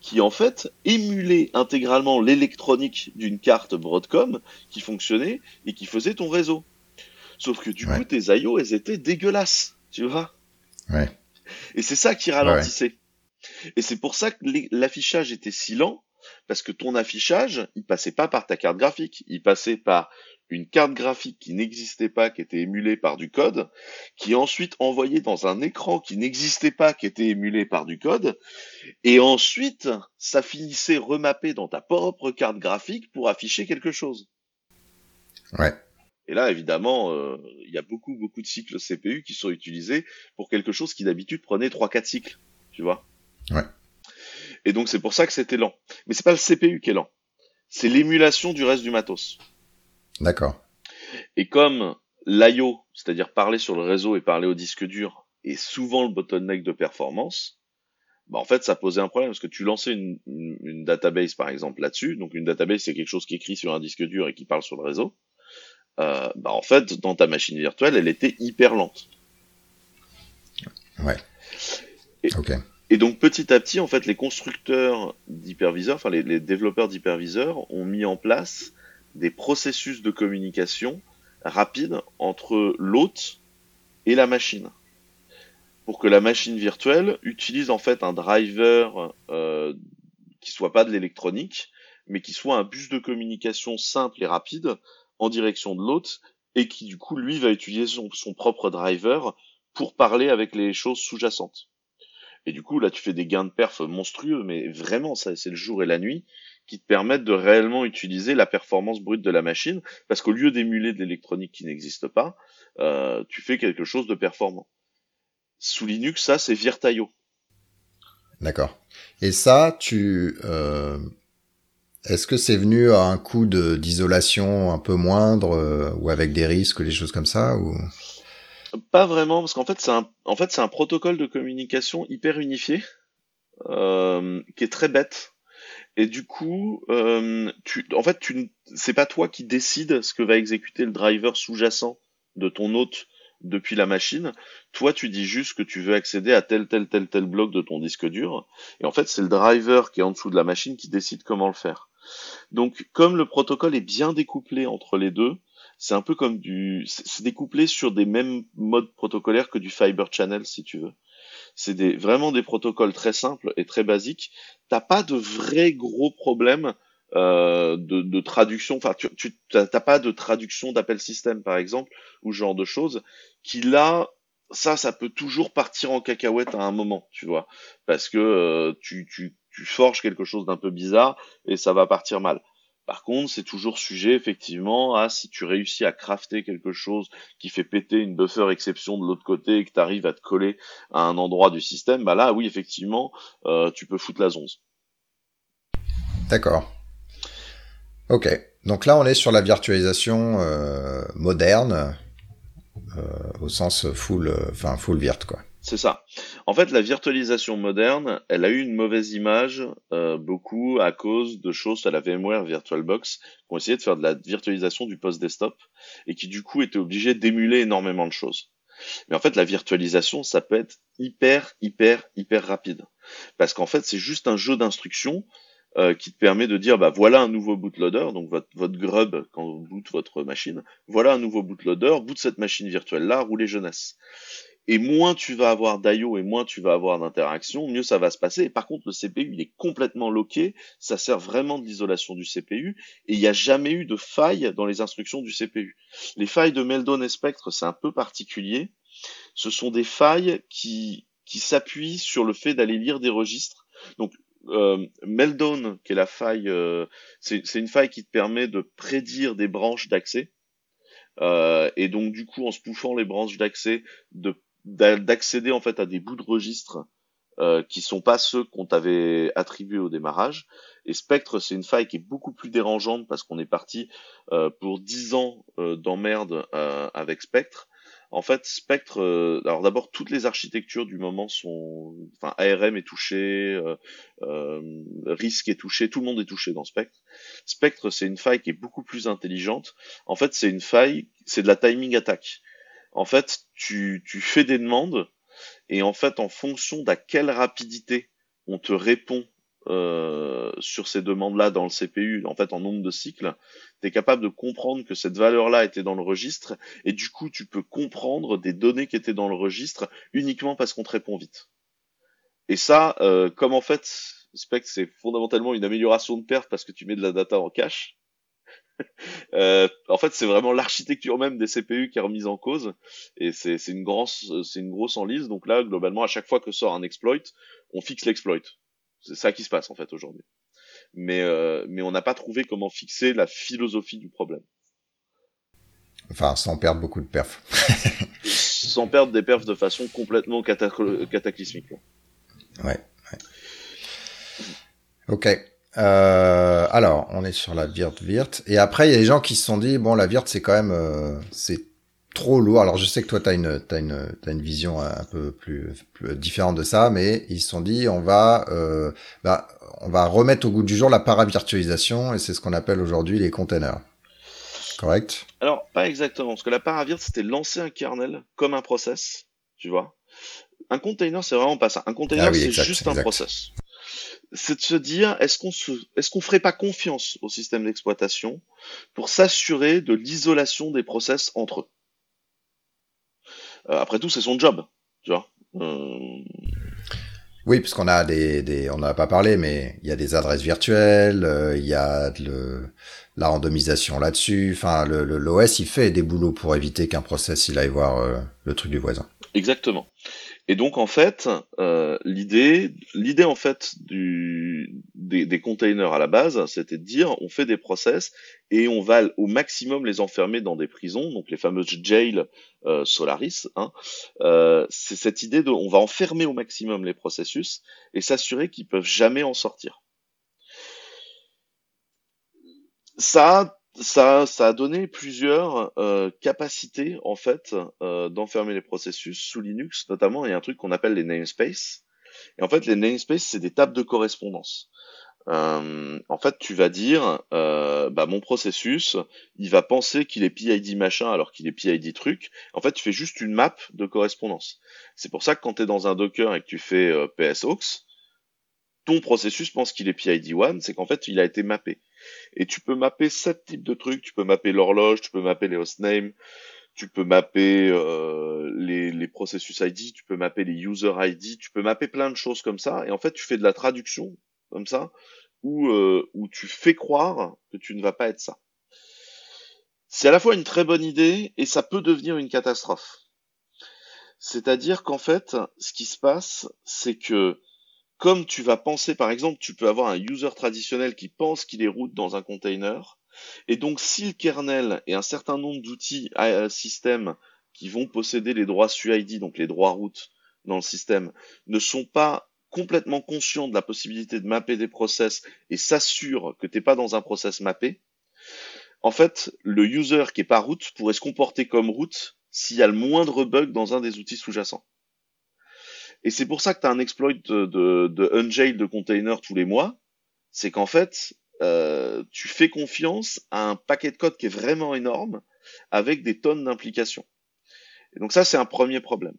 qui en fait émulait intégralement l'électronique d'une carte Broadcom qui fonctionnait et qui faisait ton réseau. Sauf que du coup, tes IO, elles étaient dégueulasses, tu vois. Ouais. Et c'est ça qui ralentissait. Et c'est pour ça que l'affichage était si lent, parce que ton affichage, il passait pas par ta carte graphique, il passait par une carte graphique qui n'existait pas, qui était émulée par du code, qui ensuite envoyé dans un écran qui n'existait pas, qui était émulé par du code, et ensuite, ça finissait remappé dans ta propre carte graphique pour afficher quelque chose. Ouais. Et là, évidemment, euh, il y a beaucoup, beaucoup de cycles CPU qui sont utilisés pour quelque chose qui d'habitude prenait 3-4 cycles, tu vois. Ouais. Et donc c'est pour ça que c'était lent. Mais c'est pas le CPU qui est lent, c'est l'émulation du reste du matos. D'accord. Et comme l'IO, c'est-à-dire parler sur le réseau et parler au disque dur, est souvent le bottleneck de performance, bah en fait ça posait un problème parce que tu lançais une, une database par exemple là-dessus, donc une database c'est quelque chose qui écrit sur un disque dur et qui parle sur le réseau. Euh, bah en fait, dans ta machine virtuelle, elle était hyper lente. Ouais. Et, et donc petit à petit, en fait, les constructeurs d'hyperviseurs, enfin les, les développeurs d'hyperviseurs, ont mis en place des processus de communication rapides entre l'hôte et la machine pour que la machine virtuelle utilise en fait un driver euh, qui soit pas de l'électronique, mais qui soit un bus de communication simple et rapide en direction de l'autre et qui du coup lui va utiliser son, propre driver pour parler avec les choses sous-jacentes. Et du coup là tu fais des gains de perf monstrueux, mais vraiment ça c'est le jour et la nuit qui te permettent de réellement utiliser la performance brute de la machine, parce qu'au lieu d'émuler de l'électronique qui n'existe pas, euh, tu fais quelque chose de performant. Sous Linux, ça c'est Virtaio. D'accord. Et ça, tu, euh, est-ce que c'est venu à un coût d'isolation un peu moindre euh, ou avec des risques, des choses comme ça ou? Pas vraiment, parce qu'en fait c'est un, en fait c'est un protocole de communication hyper unifié euh, qui est très bête. Et du coup, euh, tu, en fait, tu, c'est pas toi qui décides ce que va exécuter le driver sous-jacent de ton hôte depuis la machine. Toi, tu dis juste que tu veux accéder à tel, tel, tel, tel bloc de ton disque dur. Et en fait, c'est le driver qui est en dessous de la machine qui décide comment le faire. Donc, comme le protocole est bien découplé entre les deux, c'est un peu comme du, c'est découplé sur des mêmes modes protocolaires que du fiber channel, si tu veux. C'est vraiment des protocoles très simples et très basiques. T'as pas de vrais gros problèmes euh, de, de, traduction. Enfin, tu, tu t'as pas de traduction d'appel système, par exemple, ou ce genre de choses, qui là, ça, ça peut toujours partir en cacahuète à un moment, tu vois, parce que euh, tu, tu, tu forges quelque chose d'un peu bizarre et ça va partir mal. Par contre, c'est toujours sujet effectivement à si tu réussis à crafter quelque chose qui fait péter une buffer exception de l'autre côté et que tu arrives à te coller à un endroit du système, bah là oui effectivement euh, tu peux foutre la zonze. D'accord. Ok. Donc là on est sur la virtualisation euh, moderne euh, au sens full, enfin full virt quoi. C'est ça. En fait, la virtualisation moderne, elle a eu une mauvaise image, euh, beaucoup à cause de choses à la VMware VirtualBox, qui ont essayé de faire de la virtualisation du post-desktop, et qui du coup étaient obligés d'émuler énormément de choses. Mais en fait, la virtualisation, ça peut être hyper, hyper, hyper rapide. Parce qu'en fait, c'est juste un jeu d'instructions euh, qui te permet de dire, bah voilà un nouveau bootloader, donc votre, votre grub quand vous boot votre machine, voilà un nouveau bootloader, boot cette machine virtuelle là, roulez jeunesse. Et moins tu vas avoir d'IO et moins tu vas avoir d'interaction, mieux ça va se passer. Et par contre, le CPU, il est complètement loqué, ça sert vraiment de l'isolation du CPU, et il n'y a jamais eu de faille dans les instructions du CPU. Les failles de Meldon et Spectre, c'est un peu particulier. Ce sont des failles qui, qui s'appuient sur le fait d'aller lire des registres. Donc, euh, Meldon, qui est la faille, euh, c'est une faille qui te permet de prédire des branches d'accès. Euh, et donc du coup, en se pouffant les branches d'accès, de d'accéder en fait à des bouts de registre euh, qui sont pas ceux qu'on t'avait attribués au démarrage. Et Spectre, c'est une faille qui est beaucoup plus dérangeante parce qu'on est parti euh, pour 10 ans euh, d'emmerde euh, avec Spectre. En fait, Spectre, euh, alors d'abord toutes les architectures du moment sont, enfin ARM est touché, RISC est touché, tout le monde est touché dans Spectre. Spectre, c'est une faille qui est beaucoup plus intelligente. En fait, c'est une faille, c'est de la timing attack en fait, tu, fais des demandes et en fait, en fonction d'à quelle rapidité on te répond euh, sur ces demandes-là dans le CPU, en fait, en nombre de cycles, tu es capable de comprendre que cette valeur-là était dans le registre et du coup, tu peux comprendre des données qui étaient dans le registre uniquement parce qu'on te répond vite. Et ça, euh, comme en fait, Spectre, c'est fondamentalement une amélioration de perte parce que tu mets de la data en cache, euh, en fait, c'est vraiment l'architecture même des CPU qui est remise en cause, et c'est une grosse, c'est une grosse enlise. Donc là, globalement, à chaque fois que sort un exploit, on fixe l'exploit. C'est ça qui se passe en fait aujourd'hui. Mais euh, mais on n'a pas trouvé comment fixer la philosophie du problème. Enfin, sans perdre beaucoup de perfs. sans perdre des perfs de façon complètement cataclysmique. Ouais, ouais. Ok. Euh, alors, on est sur la Virt Virt. Et après, il y a des gens qui se sont dit, bon, la Virt, c'est quand même, euh, c'est trop lourd. Alors, je sais que toi, t'as une, t'as une, t'as une vision un peu plus, plus, différente de ça, mais ils se sont dit, on va, euh, bah, on va remettre au goût du jour la paravirtualisation, et c'est ce qu'on appelle aujourd'hui les containers. Correct? Alors, pas exactement, parce que la paravirt, c'était lancer un kernel comme un process, tu vois. Un container, c'est vraiment pas ça. Un container, ah c'est juste un process c'est de se dire est-ce qu'on se, est-ce qu'on ferait pas confiance au système d'exploitation pour s'assurer de l'isolation des process entre eux? Euh, après tout, c'est son job, tu vois. Euh... Oui, puisqu'on a des, des on n'en a pas parlé, mais il y a des adresses virtuelles, euh, il y a de la randomisation là-dessus. Enfin, le, l'OS il fait des boulots pour éviter qu'un process il aille voir euh, le truc du voisin. Exactement. Et donc en fait, euh, l'idée, l'idée en fait du, des, des, containers à la base, c'était de dire on fait des process et on va au maximum les enfermer dans des prisons, donc les fameuses jail euh, Solaris. Hein. Euh, c'est cette idée de on va enfermer au maximum les processus et s'assurer qu'ils peuvent jamais en sortir. Ça ça, ça a donné plusieurs euh, capacités en fait euh, d'enfermer les processus sous Linux. Notamment, il y a un truc qu'on appelle les namespaces. Et en fait, les namespaces, c'est des tables de correspondance. Euh, en fait, tu vas dire, euh, bah, mon processus, il va penser qu'il est PID machin alors qu'il est PID truc. En fait, tu fais juste une map de correspondance. C'est pour ça que quand tu es dans un Docker et que tu fais euh, PSOX, ton processus pense qu'il est PID1, c'est qu'en fait, il a été mappé. Et tu peux mapper sept types de trucs. Tu peux mapper l'horloge, tu peux mapper les hostnames, tu peux mapper euh, les, processus ID, tu peux mapper les user ID, tu peux mapper plein de choses comme ça. Et en fait, tu fais de la traduction comme ça, où, euh, où tu fais croire que tu ne vas pas être ça. C'est à la fois une très bonne idée et ça peut devenir une catastrophe. C'est-à-dire qu'en fait, ce qui se passe, c'est que comme tu vas penser, par exemple, tu peux avoir un user traditionnel qui pense qu'il est root dans un container, et donc si le kernel et un certain nombre d'outils euh, système qui vont posséder les droits SUID, donc les droits root dans le système, ne sont pas complètement conscients de la possibilité de mapper des process et s'assurent que tu n'es pas dans un process mappé, en fait, le user qui est pas root pourrait se comporter comme root s'il y a le moindre bug dans un des outils sous-jacents. Et c'est pour ça que tu as un exploit de, de, de unjail de container tous les mois. C'est qu'en fait, euh, tu fais confiance à un paquet de code qui est vraiment énorme avec des tonnes d'implications. Donc ça, c'est un premier problème.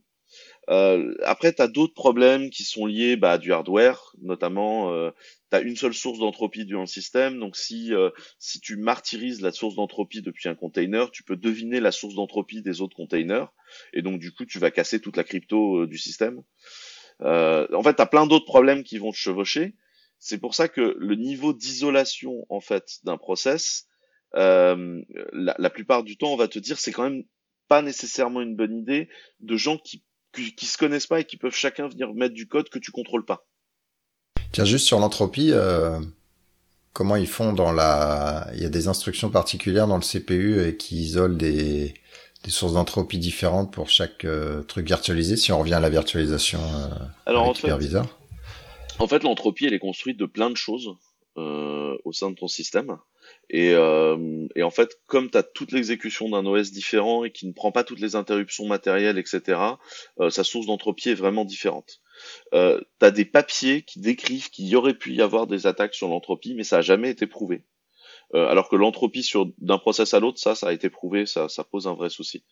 Euh, après, tu as d'autres problèmes qui sont liés bah, à du hardware, notamment euh, tu as une seule source d'entropie dans le système, donc si, euh, si tu martyrises la source d'entropie depuis un container, tu peux deviner la source d'entropie des autres containers, et donc du coup tu vas casser toute la crypto euh, du système. Euh, en fait, tu as plein d'autres problèmes qui vont te chevaucher. C'est pour ça que le niveau d'isolation en fait d'un process, euh, la, la plupart du temps, on va te dire c'est quand même pas nécessairement une bonne idée de gens qui qui, se connaissent pas et qui peuvent chacun venir mettre du code que tu contrôles pas. Tiens, juste sur l'entropie, euh, comment ils font dans la... Il y a des instructions particulières dans le CPU et qui isolent des, des sources d'entropie différentes pour chaque euh, truc virtualisé, si on revient à la virtualisation euh, Alors, en fait, en fait, l'entropie, elle est construite de plein de choses euh, au sein de ton système. Et, euh, et en fait, comme tu as toute l'exécution d'un OS différent et qui ne prend pas toutes les interruptions matérielles, etc., sa source d'entropie est vraiment différente. Euh, tu as des papiers qui décrivent qu'il y aurait pu y avoir des attaques sur l'entropie, mais ça n'a jamais été prouvé. Euh, alors que l'entropie sur d'un process à l'autre, ça, ça a été prouvé, ça, pose un vrai souci.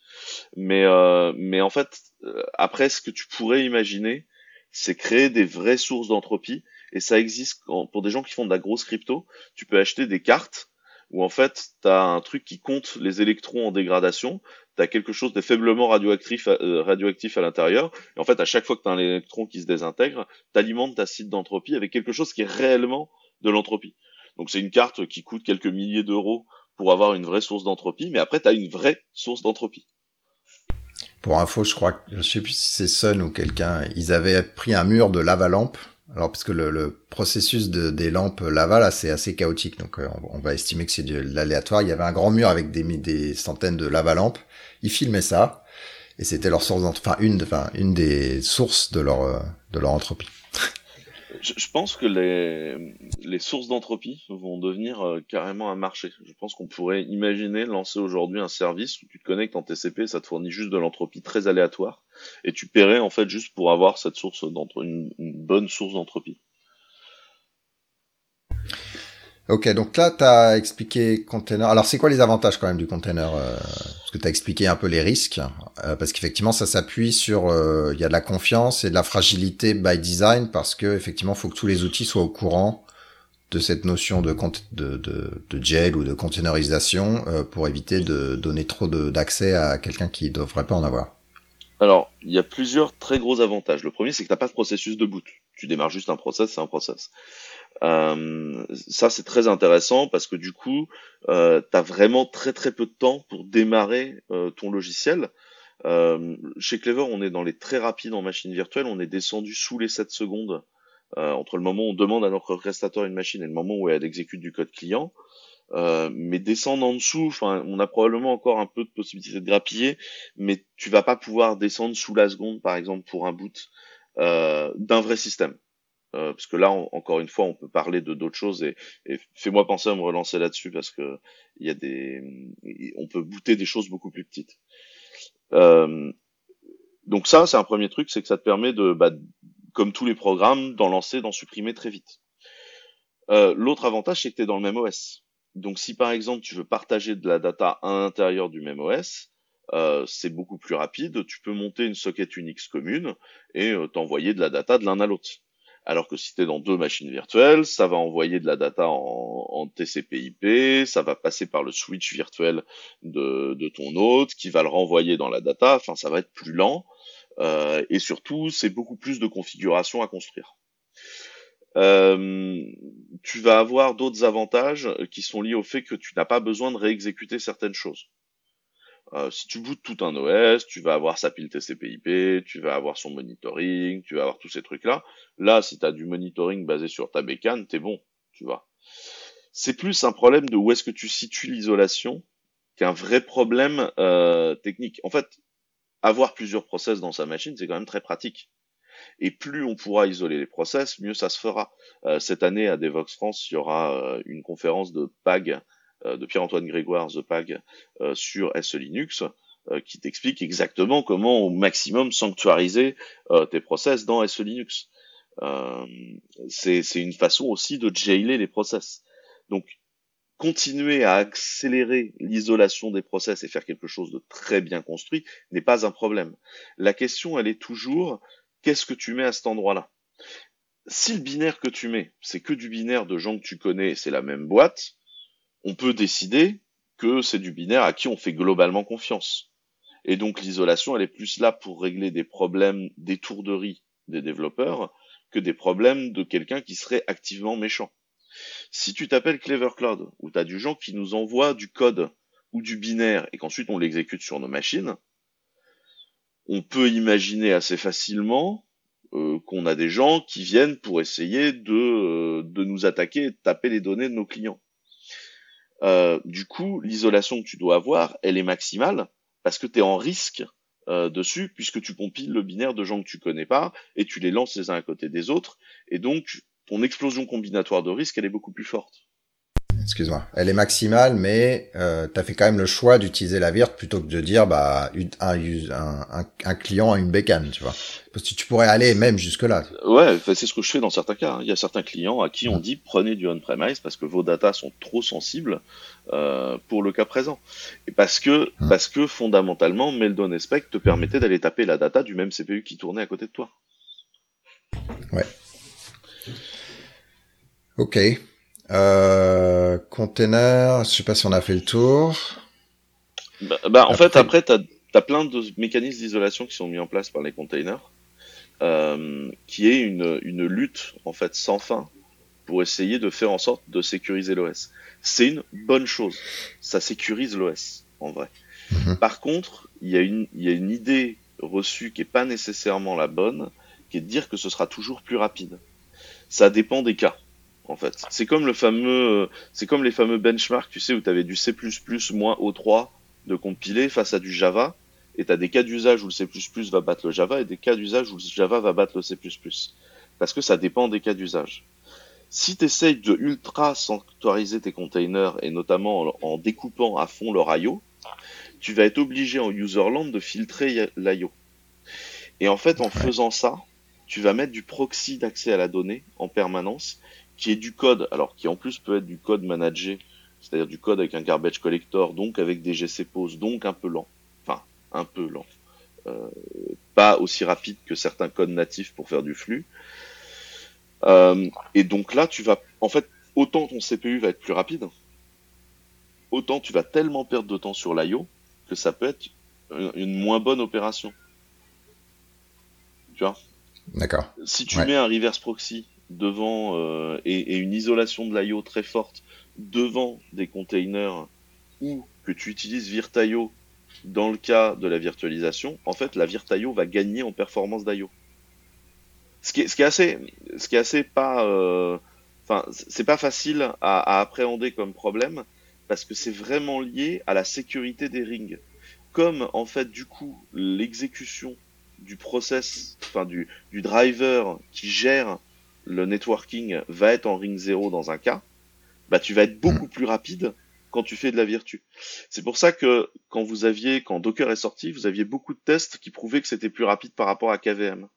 Mais, euh, mais en fait, euh, après, ce que tu pourrais imaginer, c'est créer des vraies sources d'entropie, et ça existe pour des gens qui font de la grosse crypto. Tu peux acheter des cartes où en fait, tu un truc qui compte les électrons en dégradation, tu as quelque chose de faiblement radioactif, euh, radioactif à l'intérieur, et en fait, à chaque fois que tu un électron qui se désintègre, tu ta site d'entropie avec quelque chose qui est réellement de l'entropie. Donc c'est une carte qui coûte quelques milliers d'euros pour avoir une vraie source d'entropie, mais après, tu as une vraie source d'entropie. Pour info, je crois que, je sais plus si c'est Sun ou quelqu'un, ils avaient pris un mur de lava-lampe alors parce que le, processus de, des lampes lava là c'est assez chaotique donc euh, on, va estimer que c'est de l'aléatoire. Il y avait un grand mur avec des, centaines de lava lampes. Ils filmaient ça et c'était leur source enfin une enfin une des sources de leur euh, de leur entropie. Je, pense que les, les sources d'entropie vont devenir euh, carrément un marché. Je pense qu'on pourrait imaginer lancer aujourd'hui un service où tu te connectes en TCP, ça te fournit juste de l'entropie très aléatoire, et tu paierais en fait juste pour avoir cette source une, une bonne source d'entropie. Ok, donc là, tu as expliqué container. Alors, c'est quoi les avantages quand même du container euh, Parce que tu as expliqué un peu les risques, euh, parce qu'effectivement, ça s'appuie sur... Euh, il y a de la confiance et de la fragilité by design, parce que effectivement, faut que tous les outils soient au courant de cette notion de, de, de, gel ou de containerisation pour éviter de donner trop d'accès à quelqu'un qui ne devrait pas en avoir. Alors, il y a plusieurs très gros avantages. Le premier, c'est que tu n'as pas de processus de boot. Tu démarres juste un process, c'est un process. Euh, ça, c'est très intéressant parce que du coup, euh, tu as vraiment très très peu de temps pour démarrer euh, ton logiciel. Euh, chez Clever, on est dans les très rapides en machine virtuelle, on est descendu sous les 7 secondes entre le moment où on demande à notre prestataire une machine et le moment où elle exécute du code client. mais descendre en dessous, enfin, on a probablement encore un peu de possibilité de grappiller, mais tu vas pas pouvoir descendre sous la seconde, par exemple, pour un boot d'un vrai système. Euh, parce que là, encore une fois, on peut parler de d'autres choses et, et fais-moi penser à me relancer là-dessus parce que il y a des, on peut booter des choses beaucoup plus petites. Euh, donc ça, c'est un premier truc, c'est que ça te permet de, bah, comme tous les programmes, d'en lancer, d'en supprimer très vite. Euh, L'autre avantage, c'est que tu es dans le même OS. Donc si par exemple tu veux partager de la data à l'intérieur du même OS, euh, c'est beaucoup plus rapide. Tu peux monter une socket Unix commune et euh, t'envoyer de la data de l'un à l'autre. Alors que si tu es dans deux machines virtuelles, ça va envoyer de la data en, TCP/IP, ça va passer par le switch virtuel de, de, ton hôte, qui va le renvoyer dans la data. Enfin, ça va être plus lent. Euh, et surtout, c'est beaucoup plus de configuration à construire. Euh, tu vas avoir d'autres avantages qui sont liés au fait que tu n'as pas besoin de réexécuter certaines choses. Euh, si tu bootes tout un OS, tu vas avoir sa pile TCP/IP, tu vas avoir son monitoring, tu vas avoir tous ces trucs-là. Là, si tu as du monitoring basé sur ta bécane, t'es bon, tu vois. C'est plus un problème de où est-ce que tu situes l'isolation qu'un vrai problème euh, technique. En fait, avoir plusieurs process dans sa machine, c'est quand même très pratique. Et plus on pourra isoler les process, mieux ça se fera. Euh, cette année, à Devox France, il y aura une conférence de PAG de Pierre-Antoine Grégoire, The Pag, euh, sur SE Linux. euh, qui t'explique exactement comment au maximum sanctuariser tes process dans SE Linux. c'est une façon aussi de jailer les process. Donc continuer à accélérer l'isolation des process et faire quelque chose de très bien construit n'est pas un problème. La question, elle est toujours, qu'est-ce que tu mets à cet endroit-là? Si le binaire que tu mets, c'est que du binaire de gens que tu connais et c'est la même boîte, on peut décider que c'est du binaire à qui on fait globalement confiance. Et donc l'isolation, elle est plus là pour régler des problèmes d'étourderie des développeurs que des problèmes de quelqu'un qui serait activement méchant. Si tu t'appelles Clever Cloud, où tu as du gens qui nous envoient du code ou du binaire et qu'ensuite on l'exécute sur nos machines, on peut imaginer assez facilement euh, qu'on a des gens qui viennent pour essayer de, euh, de nous attaquer et de taper les données de nos clients. Euh, du coup, l'isolation que tu dois avoir, elle est maximale parce que tu es en risque dessus puisque tu compiles le binaire de gens que tu connais pas et tu les lances les uns à côté des autres et donc ton explosion combinatoire de risque, elle est beaucoup plus forte. Excuse-moi. Elle est maximale, mais euh, tu as fait quand même le choix d'utiliser la virt plutôt que de dire bah un, un, un, client a une bécane, tu vois. Parce que tu pourrais aller même jusque-là. Ouais, c'est ce que je fais dans certains cas. Il y a certains clients à qui on dit prenez du on-premise parce que vos datas sont trop sensibles euh, pour le cas présent. Et parce que, parce que fondamentalement, Meldon et Spec te permettait d'aller taper la data du même CPU qui tournait à côté de toi. Ouais. Ok. Euh, container, je sais pas si on a fait le tour. Bah, bah en fait, après, tu as, plein de mécanismes d'isolation qui sont mis en place par les containers, euh, qui est une, une lutte en fait sans fin pour essayer de faire en sorte de sécuriser l'OS. C'est une bonne chose. Ça sécurise l'OS, en vrai. Mhm. Par contre, il y, a une, y a une idée reçue qui est pas nécessairement la bonne, qui est de dire que ce sera toujours plus rapide. Ça dépend des cas en fait. C'est comme le fameux, c'est comme les fameux benchmarks, tu sais, où tu avais du C++ moins O3 de compiler face à du Java, et tu as des cas d'usage où le C++ va battre le Java et des cas d'usage où le Java va battre le C++. Parce que ça dépend des cas d'usage. Si tu essayes de ultra sanctuariser tes containers, et notamment en, découpant à fond leur I.O., tu vas être obligé en userland de filtrer l'IO. Et en fait, en faisant ça, tu vas mettre du proxy d'accès à la donnée en permanence qui est du code, alors qui en plus peut être du code managé, c'est-à-dire du code avec un garbage collector, donc avec des GC donc un peu lent, enfin un peu lent, euh, pas aussi rapide que certains codes natifs pour faire du flux. Euh, et donc là, tu vas, en fait, autant ton CPU va être plus rapide, autant tu vas tellement perdre de temps sur l'IO que ça peut être une moins bonne opération. Tu vois? D'accord. Si tu mets un reverse proxy devant euh, et, une isolation de l'IO très forte devant des containers ou que tu utilises Virtaio dans le cas de la virtualisation, en fait, la Virtaio va gagner en performance d'IO. Ce qui est, ce qui est assez, ce qui est assez pas, euh, enfin, c'est pas facile à, à, appréhender comme problème parce que c'est vraiment lié à la sécurité des rings. Comme en fait, du coup, l'exécution du process, enfin du, du driver qui gère le networking va être en ring 0 dans un cas, bah tu vas être beaucoup plus rapide quand tu fais de la virtu. C'est pour ça que quand vous aviez, quand Docker est sorti, vous aviez beaucoup de tests qui prouvaient que c'était plus rapide par rapport à KVM.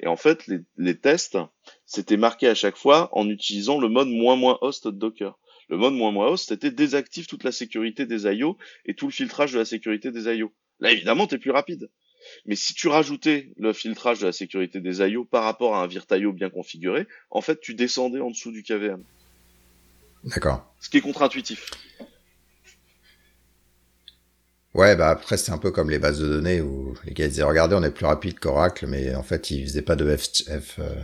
Et en fait, les, les tests, c'était marqué à chaque fois en utilisant le mode moins moins host de Docker. Le mode moins moins host, c'était désactive toute la sécurité des IO et tout le filtrage de la sécurité des IO. Là, évidemment, t'es plus rapide. Mais si tu rajoutais le filtrage de la sécurité des IO par rapport à un VirtIO bien configuré, en fait, tu descendais en dessous du KVM. D'accord. Ce qui est contre-intuitif. Ouais, bah après c'est un peu comme les bases de données où les gars disaient regardez on est plus rapide qu'Oracle, mais en fait ils faisaient pas de F, euh,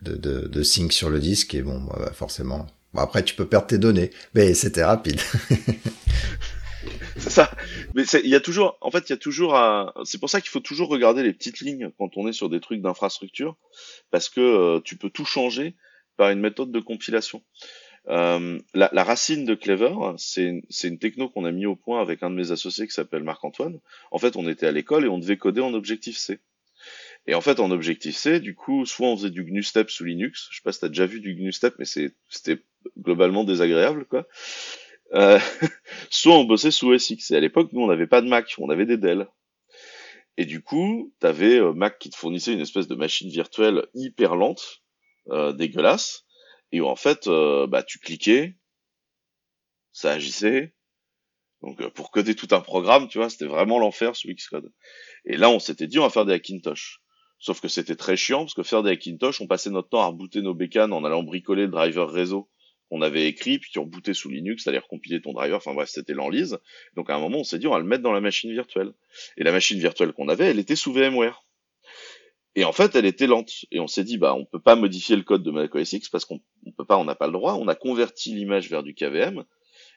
de, de, de, sync sur le disque et bon bah, forcément. Bon après tu peux perdre tes données, mais c'était rapide. c'est ça. Mais il y a toujours, en fait, il y a toujours un... C'est pour ça qu'il faut toujours regarder les petites lignes quand on est sur des trucs d'infrastructure, parce que euh, tu peux tout changer par une méthode de compilation. Euh, la, racine de Clever, c'est une techno qu'on a mis au point avec un de mes associés qui s'appelle Marc-Antoine. En fait, on était à l'école et on devait coder en Objective-C. Et en fait, en Objective-C, du coup, soit on faisait du GNU-STEP sous Linux. Je sais pas si t'as déjà vu du GNU-STEP, mais c'était globalement désagréable, quoi. Euh, soit on bossait sous SX. Et à l'époque, nous, on n'avait pas de Mac, on avait des Dell. Et du coup, t'avais avais Mac qui te fournissait une espèce de machine virtuelle hyper lente, euh, dégueulasse, et où en fait, euh, bah, tu cliquais, ça agissait. Donc euh, pour coder tout un programme, tu vois, c'était vraiment l'enfer sous Xcode. Et là, on s'était dit, on va faire des Hackintosh. Sauf que c'était très chiant, parce que faire des Hackintosh, on passait notre temps à rebooter nos bécanes en allant bricoler le driver réseau qu'on avait écrit, puis tu rebootais sous Linux, t'allais recompiler ton driver, enfin bref, c'était l'enlise. Donc à un moment, on s'est dit, on va le mettre dans la machine virtuelle. Et la machine virtuelle qu'on avait, elle était sous VMware. Et en fait, elle était lente. Et on s'est dit, bah, on peut pas modifier le code de macOS X parce qu'on peut pas, on n'a pas le droit. On a converti l'image vers du KVM.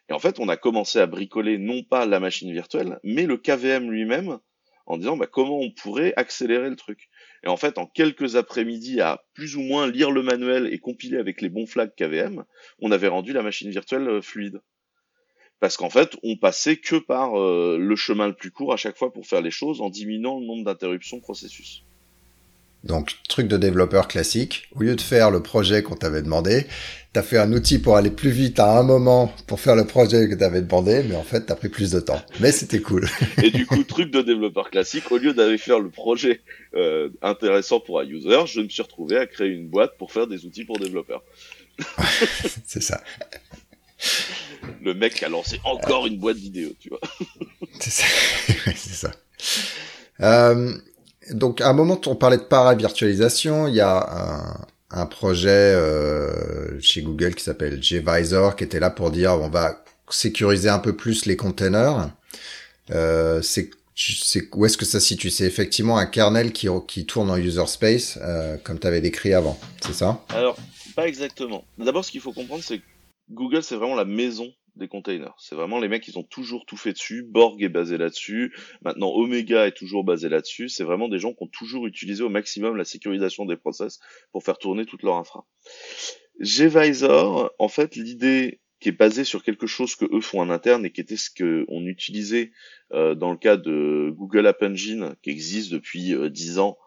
Et en fait, on a commencé à bricoler non pas la machine virtuelle, mais le KVM lui-même en disant bah, comment on pourrait accélérer le truc. Et en fait, en quelques après-midi, à plus ou moins lire le manuel et compiler avec les bons flags KVM, on avait rendu la machine virtuelle euh, fluide. Parce qu'en fait, on passait que par euh, le chemin le plus court à chaque fois pour faire les choses en diminuant le nombre d'interruptions processus. Donc, truc de développeur classique. Au lieu de faire le projet qu'on t'avait demandé, t'as fait un outil pour aller plus vite à un moment pour faire le projet que t'avais demandé, mais en fait, t'as pris plus de temps. Mais c'était cool. Et du coup, truc de développeur classique, au lieu d'aller faire le projet euh, intéressant pour un user, je me suis retrouvé à créer une boîte pour faire des outils pour développeurs. C'est ça. Le mec a lancé encore une boîte d'idées, tu vois. C'est ça. C'est ça. Euh, donc à un moment on parlait de paravirtualisation, il y a un, projet euh, chez Google qui s'appelle gvisor qui était là pour dire on va sécuriser un peu plus les containers. Euh, c'est où est-ce que ça se situe? C'est effectivement un kernel qui, qui tourne en user space, euh, comme tu avais décrit avant, c'est ça? Alors, pas exactement. D'abord, ce qu'il faut comprendre, c'est que Google, c'est vraiment la maison des containers. C'est vraiment les mecs, ils ont toujours tout fait dessus. Borg est basé là-dessus. Maintenant, Omega est toujours basé là-dessus. C'est vraiment des gens qui ont toujours utilisé au maximum la sécurisation des process pour faire tourner toute leur infra. Gvisor, en fait, l'idée qui est basée sur quelque chose que eux font en interne et qui était ce qu'on utilisait euh, dans le cas de Google App Engine, qui existe depuis euh, 10 ans,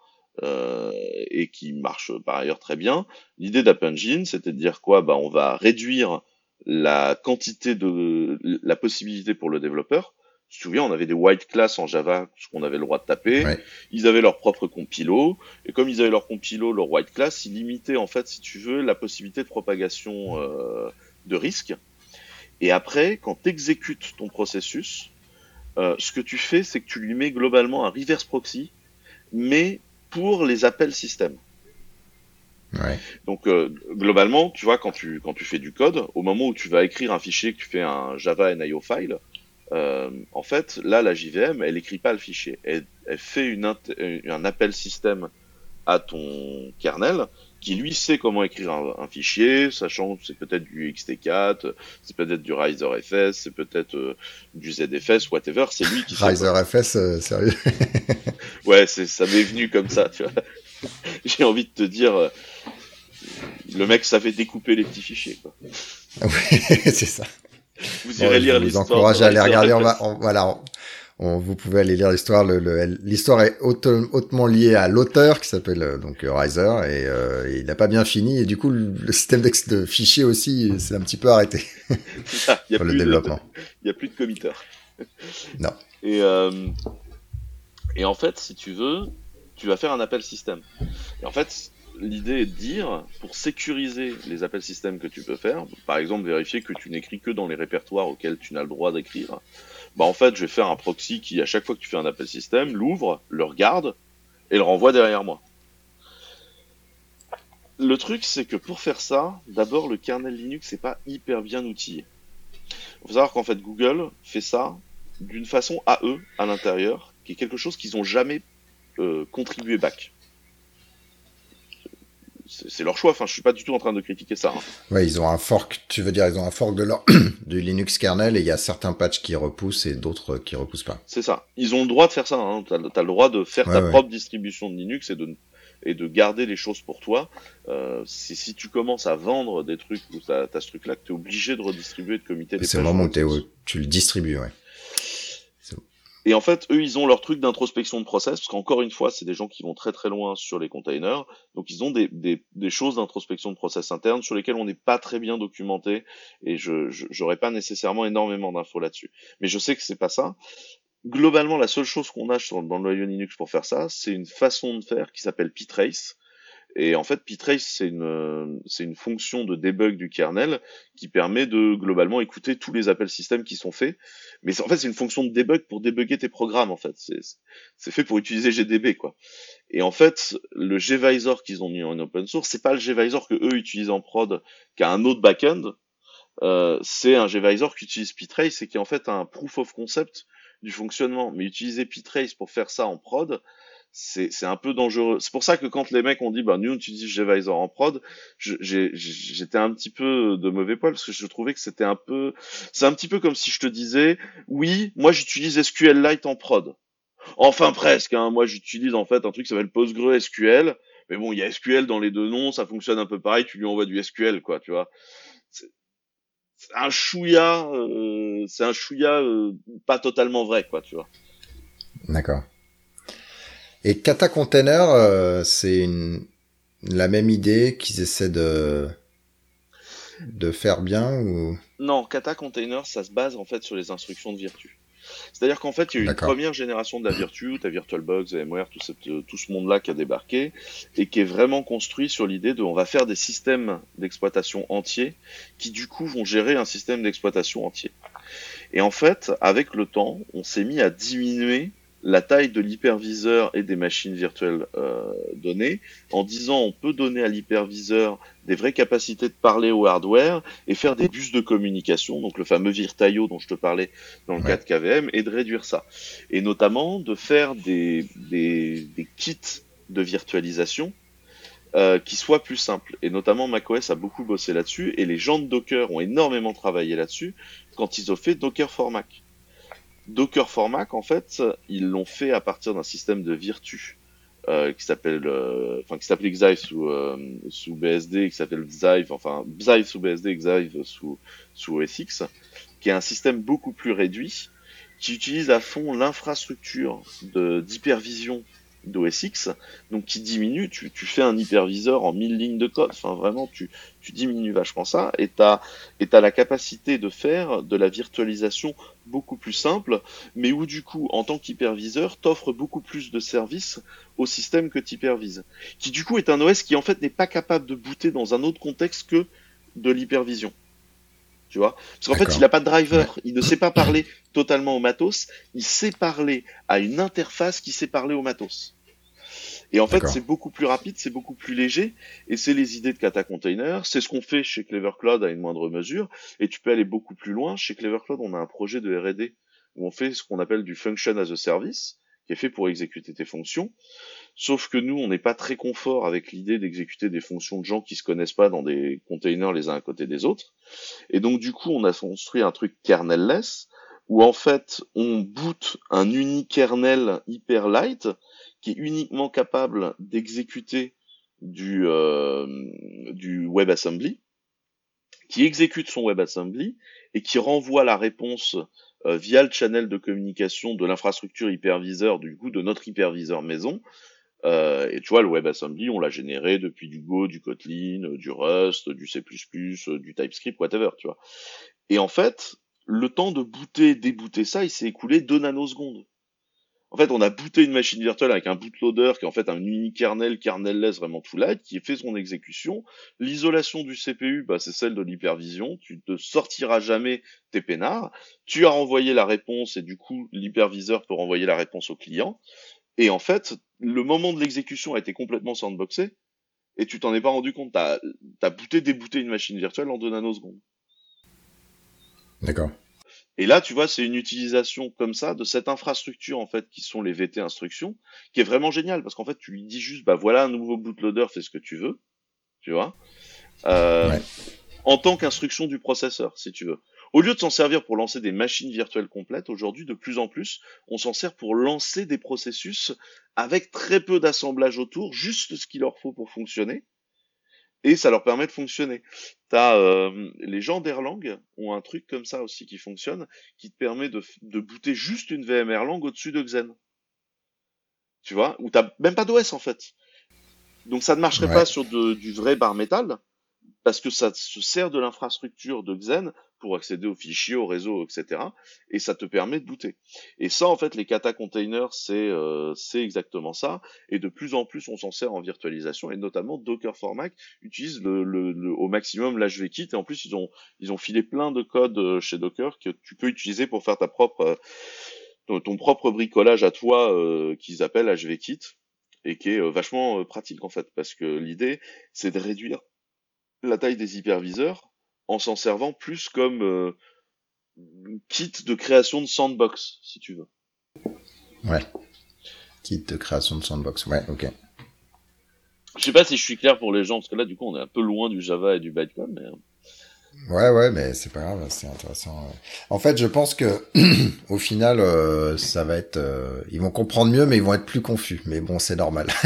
euh, et qui marche par ailleurs très bien. L'idée d'App Engine, c'était de dire quoi? Bah, on va réduire la quantité de la possibilité pour le développeur. Tu te souviens, on avait des white class en Java, ce qu'on avait le droit de taper. Ils avaient leur propre compilo, et comme ils avaient leur compilo, leur white class, ils limitaient en fait, si tu veux, la possibilité de propagation euh, de risque. Et après, quand tu exécutes ton processus, euh, ce que tu fais, c'est que tu lui mets globalement un reverse proxy, mais pour les appels système. Donc euh, globalement, tu vois, quand tu quand tu fais du code, au moment où tu vas écrire un fichier, que tu fais un Java NIO file, euh, en fait, là, la JVM, elle écrit pas le fichier, elle, elle fait une un appel système à ton kernel qui lui sait comment écrire un, fichier, sachant que c'est peut-être du XT4, c'est peut-être du RiserFS, c'est peut-être euh, du ZFS, whatever, c'est lui qui RiserFS, euh, sérieux. Ouais, c'est ça m'est venu comme ça, tu vois. J'ai envie de te dire, euh, le mec savait découper les petits fichiers, quoi. oui, c'est ça. Vous irez lire l'histoire. Je vous encourage à aller regarder. On va, voilà, on, vous pouvez aller lire l'histoire. L'histoire est hautement liée à l'auteur qui s'appelle euh, donc Riser et, euh, il n'a pas bien fini et du coup le système de fichiers aussi c'est un petit peu arrêté ça, y a pour le développement. Il n'y a plus de committeurs. Non. Et euh, et en fait, si tu veux, tu vas faire un appel système. Et en fait, l'idée est de dire, pour sécuriser les appels système que tu peux faire, par exemple vérifier que tu n'écris que dans les répertoires auxquels tu n'as le droit d'écrire, bah en fait je vais faire un proxy qui à chaque fois que tu fais un appel système, l'ouvre, le regarde et le renvoie derrière moi. Le truc c'est que pour faire ça, d'abord le kernel Linux n'est pas hyper bien outillé. Il faut savoir qu'en fait Google fait ça d'une façon à eux, à l'intérieur, qui est quelque chose qu'ils n'ont jamais euh, contribué back c'est leur choix. Enfin, je suis pas du tout en train de critiquer ça. Hein. Ouais, ils ont un fork. Tu veux dire, ils ont un fork de leur du Linux kernel et il y a certains patchs qui repoussent et d'autres qui repoussent pas. C'est ça. Ils ont le droit de faire ça. Hein. T'as as le droit de faire ta propre distribution de Linux et de et de garder les choses pour toi. Euh, si tu commences à vendre des trucs où t'as as ce truc-là, que t'es obligé de redistribuer, de comité C'est le moment où, tu le distribues, ouais. Et en fait, eux, ils ont leur truc d'introspection de process, parce qu'encore une fois, c'est des gens qui vont très très loin sur les containers. Donc, ils ont des, des, des choses d'introspection de process interne sur lesquelles on n'est pas très bien documenté, et je j'aurais pas nécessairement énormément d'infos là-dessus. Mais je sais que c'est pas ça. globalement, la seule chose qu'on a dans le Linux pour faire ça, c'est une façon de faire qui s'appelle ptrace. Et en fait, ptrace, c'est une, c'est une fonction de debug du kernel qui permet de globalement écouter tous les appels système qui sont faits. Mais en fait, c'est une fonction de debug pour débugger tes programmes, en fait. C'est fait pour utiliser GDB, quoi. Et en fait, le gvisor qu'ils ont mis en open source, c'est pas le gvisor que eux utilisent en prod, qui a un autre backend. Euh, c'est un gvisor qui utilise ptrace et qui est en fait un proof of concept du fonctionnement. Mais utiliser ptrace pour faire ça en prod, c'est un peu dangereux. C'est pour ça que quand les mecs ont dit bah nous on utilise gvisor en prod, j'étais un petit peu de mauvais poil parce que je trouvais que c'était un peu c'est un petit peu comme si je te disais oui, moi j'utilise SQLite en prod. Enfin presque hein. moi j'utilise en fait un truc qui s'appelle PostgreSQL, mais bon, il y a SQL dans les deux noms, ça fonctionne un peu pareil, tu lui envoies du SQL quoi, tu vois un chouïa, euh, c'est un chouïa euh, pas totalement vrai, quoi, tu vois. D'accord. Et Kata Container, euh, c'est la même idée qu'ils essaient de de faire bien ou? Non, Kata Container, ça se base en fait sur les instructions de Virtu. C'est-à-dire qu'en fait, il y a eu une première génération de la Virtu, ta VirtualBox, VMware, tout, euh, tout ce monde-là qui a débarqué, et qui est vraiment construit sur l'idée de on va faire des systèmes d'exploitation entiers qui du coup vont gérer un système d'exploitation entier. Et en fait, avec le temps, on s'est mis à diminuer la taille de l'hyperviseur et des machines virtuelles euh, données, en disant on peut donner à l'hyperviseur des vraies capacités de parler au hardware et faire des bus de communication, donc le fameux Virtaio dont je te parlais dans le cas de KVM, et de réduire ça. Et notamment de faire des, des, des kits de virtualisation euh, qui soient plus simples. Et notamment macOS a beaucoup bossé là-dessus, et les gens de Docker ont énormément travaillé là-dessus quand ils ont fait Docker for Mac. Docker for Mac, en fait, ils l'ont fait à partir d'un système de Virtu euh, qui s'appelle, euh, enfin qui s'appelle Xive sous euh, sous BSD, qui s'appelle Xive, enfin Xive sous BSD, Xive sous sous OSX, qui est un système beaucoup plus réduit, qui utilise à fond l'infrastructure de d'hypervision d'OSX, donc qui diminue, tu, tu, fais un hyperviseur en 1000 lignes de code, enfin vraiment tu, tu diminues vachement ça, et tu as, as, la capacité de faire de la virtualisation beaucoup plus simple, mais où du coup, en tant qu'hyperviseur, t'offre beaucoup plus de services au système que tu hypervises, qui du coup est un OS qui en fait n'est pas capable de booter dans un autre contexte que de l'hypervision. Tu vois? Parce qu'en fait, il n'a pas de driver, il ne sait pas parler totalement au matos, il sait parler à une interface qui sait parler au matos. Et en fait, c'est beaucoup plus rapide, c'est beaucoup plus léger, et c'est les idées de Kata Container. C'est ce qu'on fait chez Clever Cloud à une moindre mesure, et tu peux aller beaucoup plus loin. Chez Clever Cloud, on a un projet de R&D où on fait ce qu'on appelle du function as a service, qui est fait pour exécuter tes fonctions. Sauf que nous, on n'est pas très confort avec l'idée d'exécuter des fonctions de gens qui se connaissent pas dans des containers les uns à côté des autres. Et donc, du coup, on a construit un truc kernel-less, où en fait, on boot un unique kernel hyper light, qui est uniquement capable d'exécuter du, euh, du WebAssembly, qui exécute son WebAssembly et qui renvoie la réponse euh, via le channel de communication de l'infrastructure hyperviseur, du coup de notre hyperviseur maison, euh, et tu vois, le WebAssembly, on l'a généré depuis du Go, du Kotlin, du Rust, du C++, du TypeScript, whatever, tu vois. Et en fait, le temps de booter, débooter ça, il s'est écoulé deux nanosecondes. En fait, on a booté une machine virtuelle avec un bootloader qui est en fait un unique kernel, kernel-less vraiment tout light, qui fait son exécution. L'isolation du CPU, bah, c'est celle de l'hypervision. Tu ne sortiras jamais tes peinards. Tu as renvoyé la réponse et du coup, l'hyperviseur peut renvoyer la réponse au client. Et en fait, le moment de l'exécution a été complètement sandboxé, et tu t'en es pas rendu compte. T'as as booté, débooté une machine virtuelle en deux nanosecondes. D'accord. Et là, tu vois, c'est une utilisation comme ça de cette infrastructure en fait qui sont les VT instructions, qui est vraiment génial parce qu'en fait, tu lui dis juste, bah voilà un nouveau bootloader, fais ce que tu veux, tu vois, euh, en tant qu'instruction du processeur, si tu veux. Au lieu de s'en servir pour lancer des machines virtuelles complètes, aujourd'hui, de plus en plus, on s'en sert pour lancer des processus avec très peu d'assemblage autour, juste ce qu'il leur faut pour fonctionner, et ça leur permet de fonctionner. T'as, euh, les gens d'Erlang ont un truc comme ça aussi qui fonctionne, qui te permet de, de booter juste une VM Erlang au-dessus de Xen. Tu vois, où t'as même pas d'OS en fait. Donc ça ne marcherait pas sur du vrai bar métal, parce que ça se sert de l'infrastructure de Xen pour accéder aux fichiers, aux réseaux, etc. Et ça te permet de booter. Et ça, en fait, les kata containers, c'est euh, exactement ça. Et de plus en plus, on s'en sert en virtualisation, et notamment Docker for Mac utilise le, le, au maximum l'HVKit. Et en plus, ils ont ils ont filé plein de codes euh, chez Docker que tu peux utiliser pour faire ta propre ton, ton propre bricolage à toi euh, qu'ils appellent HVKit et qui est vachement pratique en fait, parce que l'idée, c'est de réduire la taille des hyperviseurs en s'en servant plus comme euh, kit de création de sandbox, si tu veux. Ouais. Kit de création de sandbox, ouais, ok. Je sais pas si je suis clair pour les gens, parce que là, du coup, on est un peu loin du Java et du Bytecode, mais... Euh. Ouais, ouais, mais c'est pas grave, c'est intéressant. En fait, je pense que au final, euh, ça va être, ils vont comprendre mieux, mais ils vont être plus confus. Mais bon, c'est normal.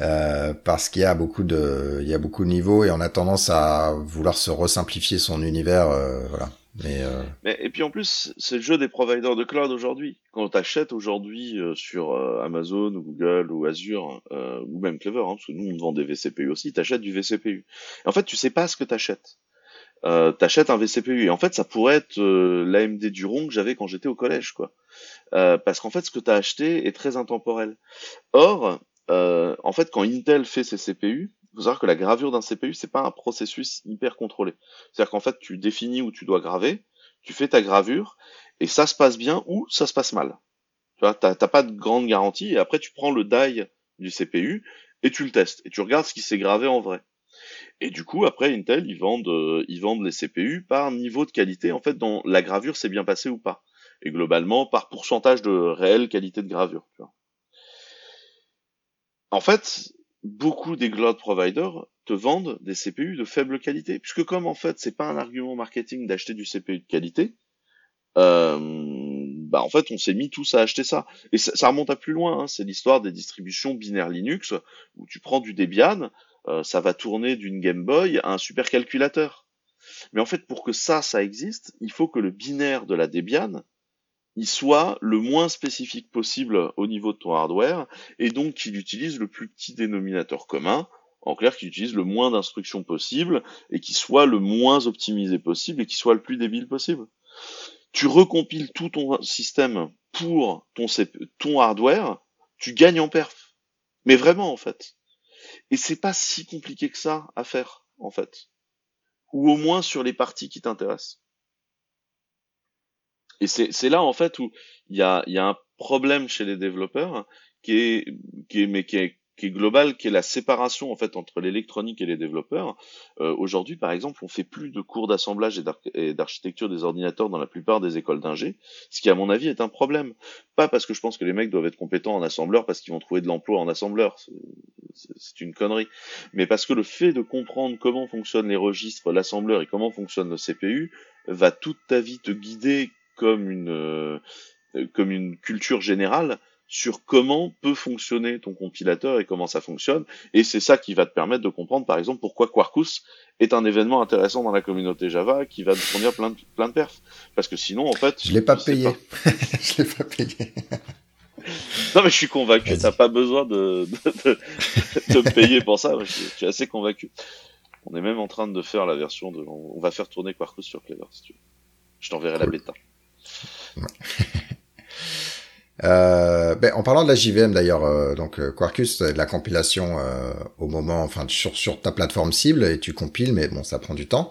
Euh, parce qu'il y a beaucoup de, il y a beaucoup de niveaux et on a tendance à vouloir se resimplifier son univers, euh, voilà. Mais, euh... Mais, et puis en plus, c'est le jeu des providers de cloud aujourd'hui. Quand tu achètes aujourd'hui euh, sur Amazon ou Google ou Azure ou même Clever, hein, parce que nous on vend des VCPU aussi, t'achètes du VCPU. En fait, tu sais pas ce que t'achètes. Euh, t'achètes un VCPU et en fait ça pourrait être l'AMD Duron que j'avais quand j'étais au collège quoi euh, parce qu'en fait ce que tu as acheté est très intemporel or euh, en fait, quand Intel fait ses CPU, faut savoir que la gravure d'un CPU, c'est pas un processus hyper contrôlé. C'est-à-dire qu'en fait, tu définis où tu dois graver, tu fais ta gravure, et ça se passe bien ou ça se passe mal. Tu vois, t'as pas de grande garantie, et après tu prends le die du CPU et tu le testes, et tu regardes ce qui s'est gravé en vrai. Et du coup, après Intel, ils vendent, euh, ils vendent les CPU par niveau de qualité, en fait, dont la gravure s'est bien passée ou pas. Et globalement, par pourcentage de réelle qualité de gravure. En fait, beaucoup des cloud providers te vendent des CPU de faible qualité, puisque comme en fait c'est pas un argument marketing d'acheter du CPU de qualité, euh, bah en fait on s'est mis tous à acheter ça. Et ça, remonte à plus loin, hein. c'est l'histoire des distributions binaires Linux où tu prends du Debian, euh, ça va tourner d'une Game Boy à un supercalculateur. Mais en fait pour que ça ça existe, il faut que le binaire de la Debian il soit le moins spécifique possible au niveau de ton hardware, et donc qu'il utilise le plus petit dénominateur commun, en clair qu'il utilise le moins d'instructions possible, et qu'il soit le moins optimisé possible, et qu'il soit le plus débile possible. Tu recompiles tout ton système pour ton, ton hardware, tu gagnes en perf. Mais vraiment, en fait. Et c'est pas si compliqué que ça à faire, en fait. Ou au moins sur les parties qui t'intéressent. Et c'est là en fait où il y a, un problème chez les développeurs qui est, qui est mais qui est, qui est global, qui est la séparation en fait entre l'électronique et les développeurs. Euh, Aujourd'hui, par exemple, on fait plus de cours d'assemblage et d'architecture des ordinateurs dans la plupart des écoles d'ingé, ce qui à mon avis est un problème. Pas parce que je pense que les mecs doivent être compétents en assembleur parce qu'ils vont trouver de l'emploi en assembleur, c'est une connerie, mais parce que le fait de comprendre comment fonctionnent les registres, l'assembleur et comment fonctionne le CPU va toute ta vie te guider comme une euh, comme une culture générale sur comment peut fonctionner ton compilateur et comment ça fonctionne. Et c'est ça qui va te permettre de comprendre, par exemple, pourquoi Quarkus est un événement intéressant dans la communauté Java qui va te fournir plein de, plein de perfs. Parce que sinon, en fait... Je l'ai pas payé. je l'ai pas payé. non, mais je suis convaincu. T'as pas besoin de, de, de, me payer pour ça. Je, je, suis assez convaincu. On est même en train de faire la version de... On va faire tourner Quarkus sur Clever, si tu veux. Je t'enverrai la bêta. Euh, ben, en parlant de la JVM d'ailleurs, euh, donc euh, Quarkus, de la compilation euh, au moment, enfin sur, sur ta plateforme cible et tu compiles, mais bon, ça prend du temps.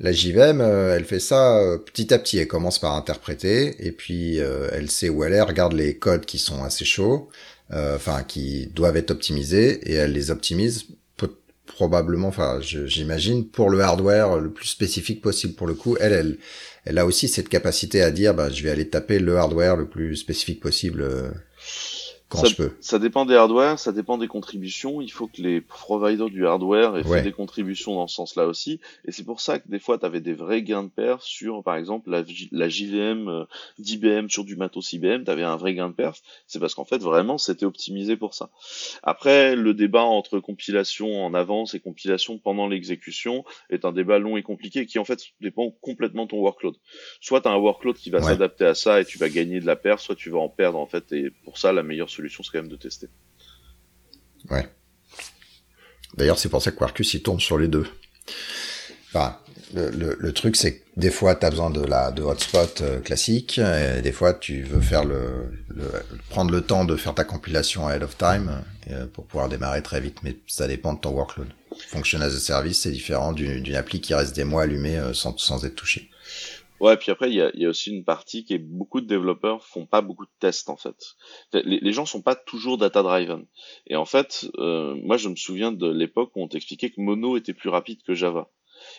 La JVM, elle fait ça petit à petit. Elle commence par interpréter et puis elle sait où elle est, regarde les codes qui sont assez chauds, enfin qui doivent être optimisés et elle les optimise probablement, enfin j'imagine pour le hardware le plus spécifique possible pour le coup. Elle, elle elle a aussi cette capacité à dire, bah, je vais aller taper le hardware le plus spécifique possible euh, quand ça, je peux. Ça dépend des hardware, ça dépend des contributions. Il faut que les providers du hardware aient fait des contributions dans ce sens-là aussi. Et c'est pour ça que des fois, tu avais des vrais gains de perf sur, par exemple, la, la JVM euh, d'IBM sur du matos IBM, tu avais un vrai gain de perf. C'est parce qu'en fait, vraiment, c'était optimisé pour ça. Après, le débat entre compilation en avance et compilation pendant l'exécution est un débat long et compliqué qui, en fait, dépend complètement de ton workload. Soit tu as un workload qui va s'adapter à ça et tu vas gagner de la perf, soit tu vas en perdre, en fait. Et pour ça, la meilleure solution, c'est quand même de tester. Ouais. D'ailleurs, c'est pour ça que Quarkus, il tourne sur les deux. Le, truc, c'est que des fois, tu as besoin de la de hotspot euh, classique, et des fois, tu veux faire le, prendre le temps de faire ta compilation ahead of time euh, pour pouvoir démarrer très vite, mais ça dépend de ton workload. Function as a service, c'est différent d'une appli qui reste des mois allumée euh, sans, sans être touchée. Ouais, puis après, il y a, y a, aussi une partie qui est beaucoup de développeurs font pas beaucoup de tests en fait. Les, les gens sont pas toujours data driven. Et en fait, euh, moi je me souviens de l'époque où on t'expliquait que Mono était plus rapide que Java.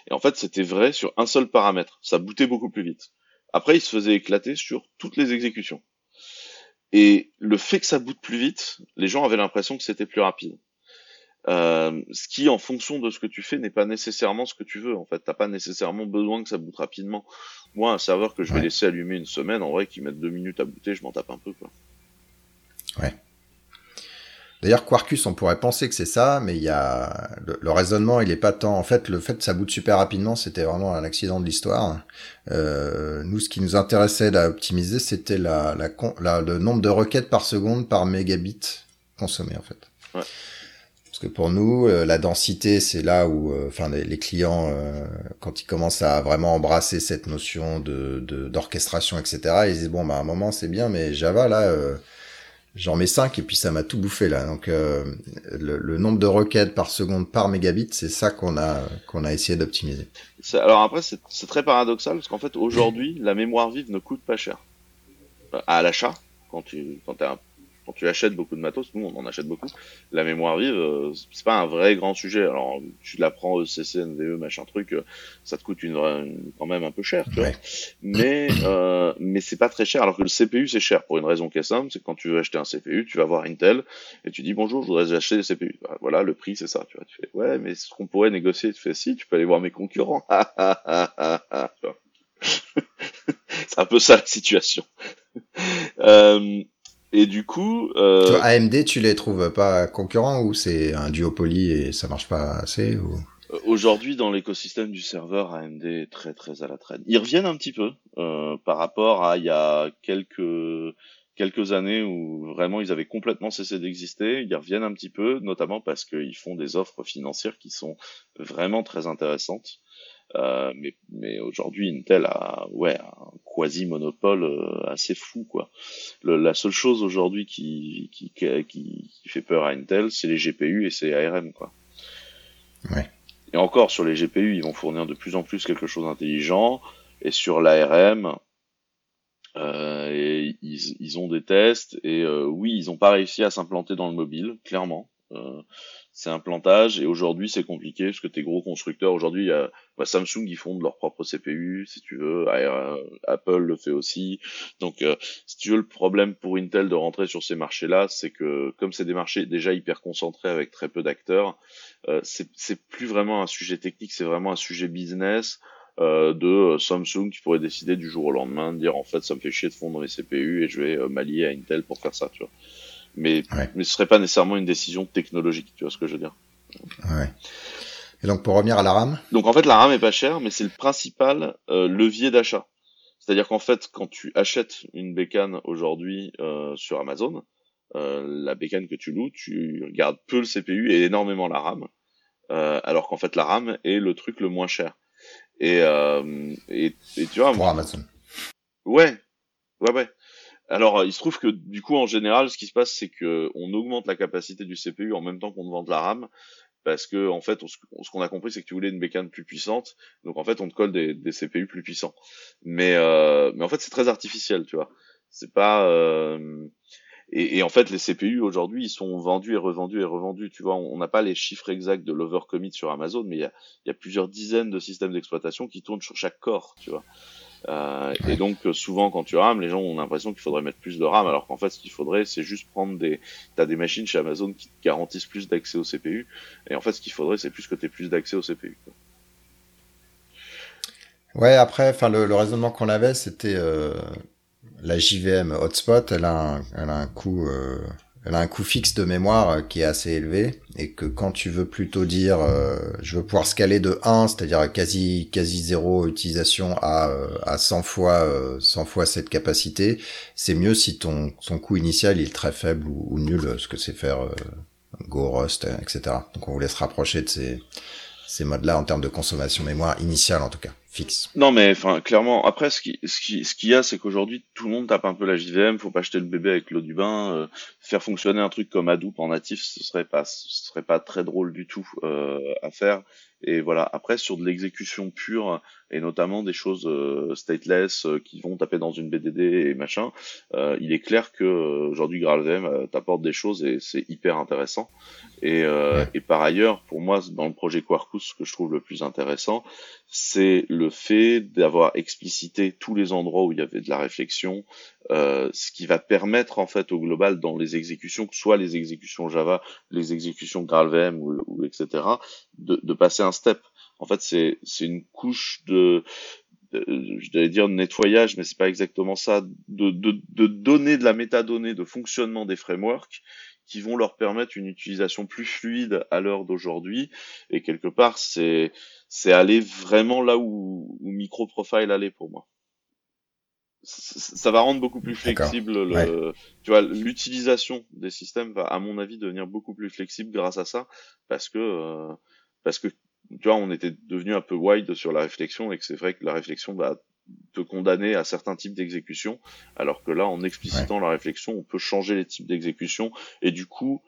Et en fait, c'était vrai sur un seul paramètre. Ça bootait beaucoup plus vite. Après, il se faisait éclater sur toutes les exécutions. Et le fait que ça boote plus vite, les gens avaient l'impression que c'était plus rapide. Euh, ce qui, en fonction de ce que tu fais, n'est pas nécessairement ce que tu veux. En fait, t'as pas nécessairement besoin que ça boote rapidement. Moi, un serveur que je vais laisser allumer une semaine, en vrai, qui mette deux minutes à booter, je m'en tape un peu, quoi. Ouais. D'ailleurs, Quarkus, on pourrait penser que c'est ça, mais il y a le, raisonnement, il est pas tant. En fait, le fait que ça boot super rapidement, c'était vraiment un accident de l'histoire. Euh, nous, ce qui nous intéressait d'optimiser, c'était la, la, le nombre de requêtes par seconde par mégabit consommé, en fait. Ouais. Parce que pour nous, euh, la densité, c'est là où, euh, enfin, les, clients, euh, quand ils commencent à vraiment embrasser cette notion de d'orchestration, etc., ils disent bon, bah, à un moment, c'est bien, mais Java, là J'en mets 5 et puis ça m'a tout bouffé là. Donc le, nombre de requêtes par seconde par mégabit, c'est ça qu'on a qu'on a essayé d'optimiser. Alors après c'est très paradoxal parce qu'en fait aujourd'hui la mémoire vive ne coûte pas cher à l'achat quand tu quand as un quand tu achètes beaucoup de matos, nous on en achète beaucoup, la mémoire vive, euh, c'est pas un vrai grand sujet. Alors tu la prends ECC, NVE, machin truc, euh, ça te coûte une, quand même un peu cher, tu vois. Mais euh, mais c'est pas très cher. Alors que le CPU c'est cher pour une raison qui est simple, c'est que quand tu veux acheter un CPU, tu vas voir Intel et tu dis bonjour, je voudrais acheter des CPU. Bah, voilà, le prix c'est ça, tu vois. Tu fais ouais, mais ce qu'on pourrait négocier, tu fais si, tu peux aller voir mes concurrents. c'est un peu ça la situation. euh, et du coup, euh... AMD, tu les trouves pas concurrents ou c'est un duopoly et ça marche pas assez ou... Aujourd'hui, dans l'écosystème du serveur, AMD est très très à la traîne. Ils reviennent un petit peu euh, par rapport à il y a quelques quelques années où vraiment ils avaient complètement cessé d'exister. Ils reviennent un petit peu, notamment parce qu'ils font des offres financières qui sont vraiment très intéressantes. Euh, mais, mais aujourd'hui, Intel a ouais un quasi monopole euh, assez fou quoi. Le, la seule chose aujourd'hui qui, qui, qui, qui, fait peur à Intel, c'est les GPU et c'est ARM quoi. Ouais. Et encore sur les GPU, ils vont fournir de plus en plus quelque chose d'intelligent. Et sur l'ARM, euh, et ils, ils, ont des tests et euh, oui, ils n'ont pas réussi à s'implanter dans le mobile, clairement. Euh, c'est un plantage et aujourd'hui c'est compliqué parce que tes gros constructeurs aujourd'hui il y a bah, Samsung ils font de leur propre CPU si tu veux. Euh, Apple le fait aussi. Donc euh, si tu veux le problème pour Intel de rentrer sur ces marchés là c'est que comme c'est des marchés déjà hyper concentrés avec très peu d'acteurs euh, c'est plus vraiment un sujet technique c'est vraiment un sujet business euh, de Samsung qui pourrait décider du jour au lendemain de dire en fait ça me fait chier de fondre mes CPU et je vais m'allier à Intel pour faire ça tu vois mais, mais ce serait pas nécessairement une décision technologique, tu vois ce que je veux dire. Ouais. Et donc pour revenir à la RAM? Donc en fait la RAM est pas chère, mais c'est le principal euh, levier d'achat. C'est-à-dire qu'en fait quand tu achètes une bécane aujourd'hui euh, sur Amazon, euh, la bécane que tu loues, tu gardes peu le CPU et énormément la RAM, euh, alors qu'en fait la RAM est le truc le moins cher. Et, euh, et, et tu vois pour Amazon. Ouais, ouais, ouais. Alors, il se trouve que du coup, en général, ce qui se passe, c'est que on augmente la capacité du CPU en même temps qu'on vend de la RAM, parce que en fait, ce qu'on a compris, c'est que tu voulais une bécane plus puissante, donc en fait, on te colle des, des CPU plus puissants. Mais, euh, mais en fait, c'est très artificiel, tu vois. C'est pas euh... et, et, en fait, les CPU aujourd'hui, ils sont vendus et revendus et revendus. Tu vois, on n'a pas les chiffres exacts de l'overcommit sur Amazon, mais il y a, y a plusieurs dizaines de systèmes d'exploitation qui tournent sur chaque corps, tu vois. Euh, Et donc euh, souvent quand tu rames, les gens ont l'impression qu'il faudrait mettre plus de RAM, alors qu'en fait ce qu'il faudrait c'est juste prendre des, t'as des machines chez Amazon qui te garantissent plus d'accès au CPU, et en fait ce qu'il faudrait c'est plus que t'aies plus d'accès au CPU. Quoi. Ouais, après, enfin le, le, raisonnement qu'on avait c'était euh, la JVM hotspot, elle a un, elle a un coût euh, elle a un coût fixe de mémoire euh, qui est assez élevé et que quand tu veux plutôt dire euh, je veux pouvoir scaler de 1, c'est-à-dire quasi quasi zéro utilisation à euh, à 100 fois 100 fois cette capacité, c'est mieux si ton son coût initial est très faible ou, nul, ce que c'est faire Go Rust, etc. Donc on vous laisse rapprocher de ces ces modes-là en termes de consommation mémoire initiale en tout cas, Non mais enfin clairement, après ce qui ce qui ce qu'il y a c'est qu'aujourd'hui tout le monde tape un peu la JVM, faut pas jeter le bébé avec l'eau du bain, euh, faire fonctionner un truc comme Hadoop en natif, ce serait pas ce serait pas très drôle du tout euh, à faire. Et voilà, après sur de l'exécution pure et notamment des choses euh, stateless euh, qui vont taper dans une BDD et machin, euh, il est clair que aujourd'hui GraalVM t'apporte des choses et c'est hyper intéressant. Et, et par ailleurs, pour moi, dans le projet Quarkus, ce que je trouve le plus intéressant, c'est le fait d'avoir explicité tous les endroits où il y avait de la réflexion, euh, ce qui va permettre en fait au global dans les exécutions, soit les exécutions Java, les exécutions GraalVM ou, ou etc., de, de passer un step. En fait, c'est c'est une couche de, je devais dire nettoyage, mais c'est pas exactement ça, de, de, de donner de la métadonnée de fonctionnement des frameworks qui vont leur permettre une utilisation plus fluide à l'heure d'aujourd'hui. Et quelque part, c'est c'est aller vraiment là où, où MicroProfile allait pour moi. Ça va rendre beaucoup plus flexible le, tu vois, l'utilisation des systèmes va, à mon avis, devenir beaucoup plus flexible grâce à ça, parce que euh, parce que tu vois, on était devenu un peu wide sur la réflexion et que c'est vrai que la réflexion va te condamner à certains types d'exécution, alors que là, en explicitant la réflexion, on peut changer les types d'exécution et du coup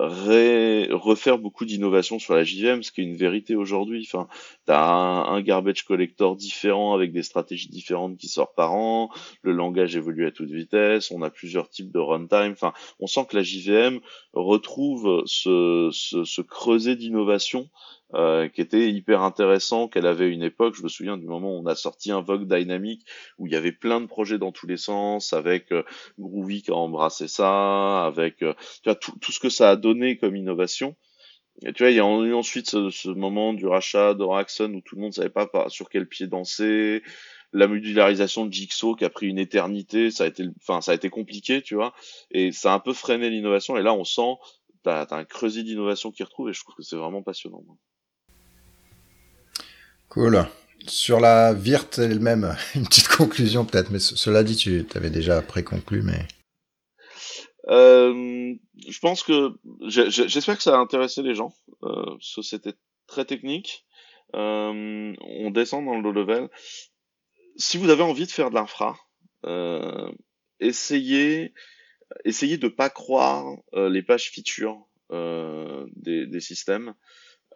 refaire beaucoup d'innovations sur la JVM, ce qui est une vérité aujourd'hui. Enfin, t'as un, un garbage collector différent avec des stratégies différentes qui sortent par an. Le langage évolue à toute vitesse. On a plusieurs types de runtime. Enfin, on sent que la JVM retrouve ce, ce, ce creuset d'innovation euh, qui était hyper intéressant, qu'elle avait une époque, je me souviens du moment où on a sorti un Vogue Dynamic, où il y avait plein de projets dans tous les sens, avec euh, Groovy qui a embrassé ça, avec euh, tu vois, tout, tout, ce que ça a donné comme innovation. Et tu vois, il y a eu ensuite ce, ce moment du rachat d'Oraxon où tout le monde savait pas sur quel pied danser, la modularisation de Jigsaw qui a pris une éternité, ça a été, enfin, ça a été compliqué, tu vois, et ça a un peu freiné l'innovation. Et là, on sent, t'as as un creuset d'innovation qui retrouve, et je trouve que c'est vraiment passionnant. Cool. Sur la Virt elle-même, une petite conclusion peut-être, mais cela dit, tu avais déjà préconclu, mais... Euh, je pense que j'espère que ça a intéressé les gens. Euh, c'était très technique. Euh, on descend dans le low level. Si vous avez envie de faire de l'infra, euh, essayez, essayez de pas croire euh, les pages features euh, des, des, systèmes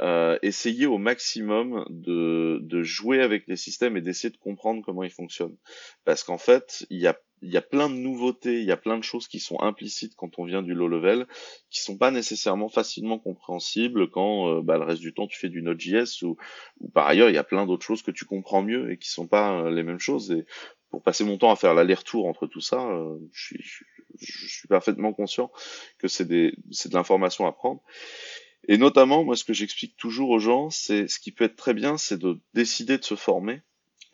euh, essayer au maximum de, de, jouer avec les systèmes et d'essayer de comprendre comment ils fonctionnent. Parce qu'en fait, il y a, y a plein de nouveautés, il y a plein de choses qui sont implicites quand on vient du low level, qui sont pas nécessairement facilement compréhensibles quand euh, bah, le reste du temps tu fais du Node.js ou, ou par ailleurs il y a plein d'autres choses que tu comprends mieux et qui sont pas euh, les mêmes choses. Et pour passer mon temps à faire l'aller-retour entre tout ça, euh, je, suis, je, je, suis parfaitement conscient que c'est de l'information à prendre. Et notamment, moi, ce que j'explique toujours aux gens, c'est ce qui peut être très bien, c'est de décider de se former.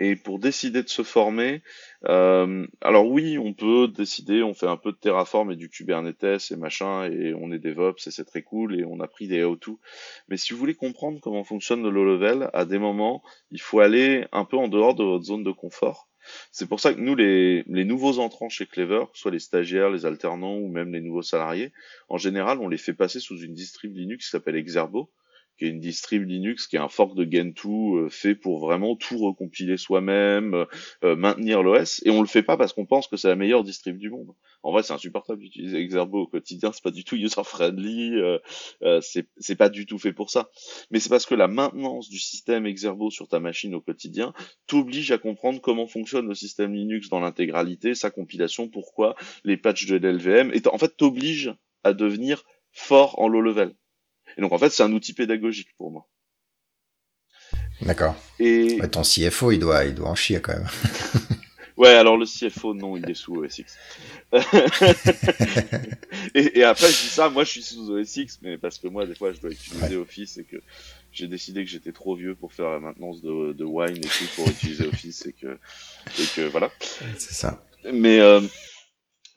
Et pour décider de se former, euh, alors oui, on peut décider, on fait un peu de Terraform et du Kubernetes et machin, et on est DevOps et c'est très cool et on a pris des how Mais si vous voulez comprendre comment fonctionne le low level, à des moments, il faut aller un peu en dehors de votre zone de confort c'est pour ça que nous, les, nouveaux entrants chez Clever, soit les stagiaires, les alternants ou même les nouveaux salariés, en général, on les fait passer sous une distrib Linux qui s'appelle Exerbo, qui est une distrib Linux, qui est un fork de Gentoo euh, fait pour vraiment tout recompiler soi-même, euh, euh, maintenir l'OS, et on le fait pas parce qu'on pense que c'est la meilleure distrib du monde. En vrai, c'est insupportable d'utiliser Exerbo au quotidien, c'est pas du tout user-friendly, c'est pas du tout fait pour ça. Mais c'est parce que la maintenance du système Exerbo sur ta machine au quotidien t'oblige à comprendre comment fonctionne le système Linux dans l'intégralité, sa compilation, pourquoi, les patchs de l'LVM, et en fait t'oblige à devenir fort en low level. Et donc en fait, c'est un outil pédagogique pour moi. D'accord. Et ton CFO, il doit, il doit en chier quand même. ouais, alors le CFO, non, il est sous OSX. et, et, après, je dis ça, moi je suis sous OSX, mais parce que moi, des fois, je dois utiliser Office et que j'ai décidé que j'étais trop vieux pour faire la maintenance de, de Wine et tout pour utiliser Office et que, et que voilà. C'est ça. Mais euh,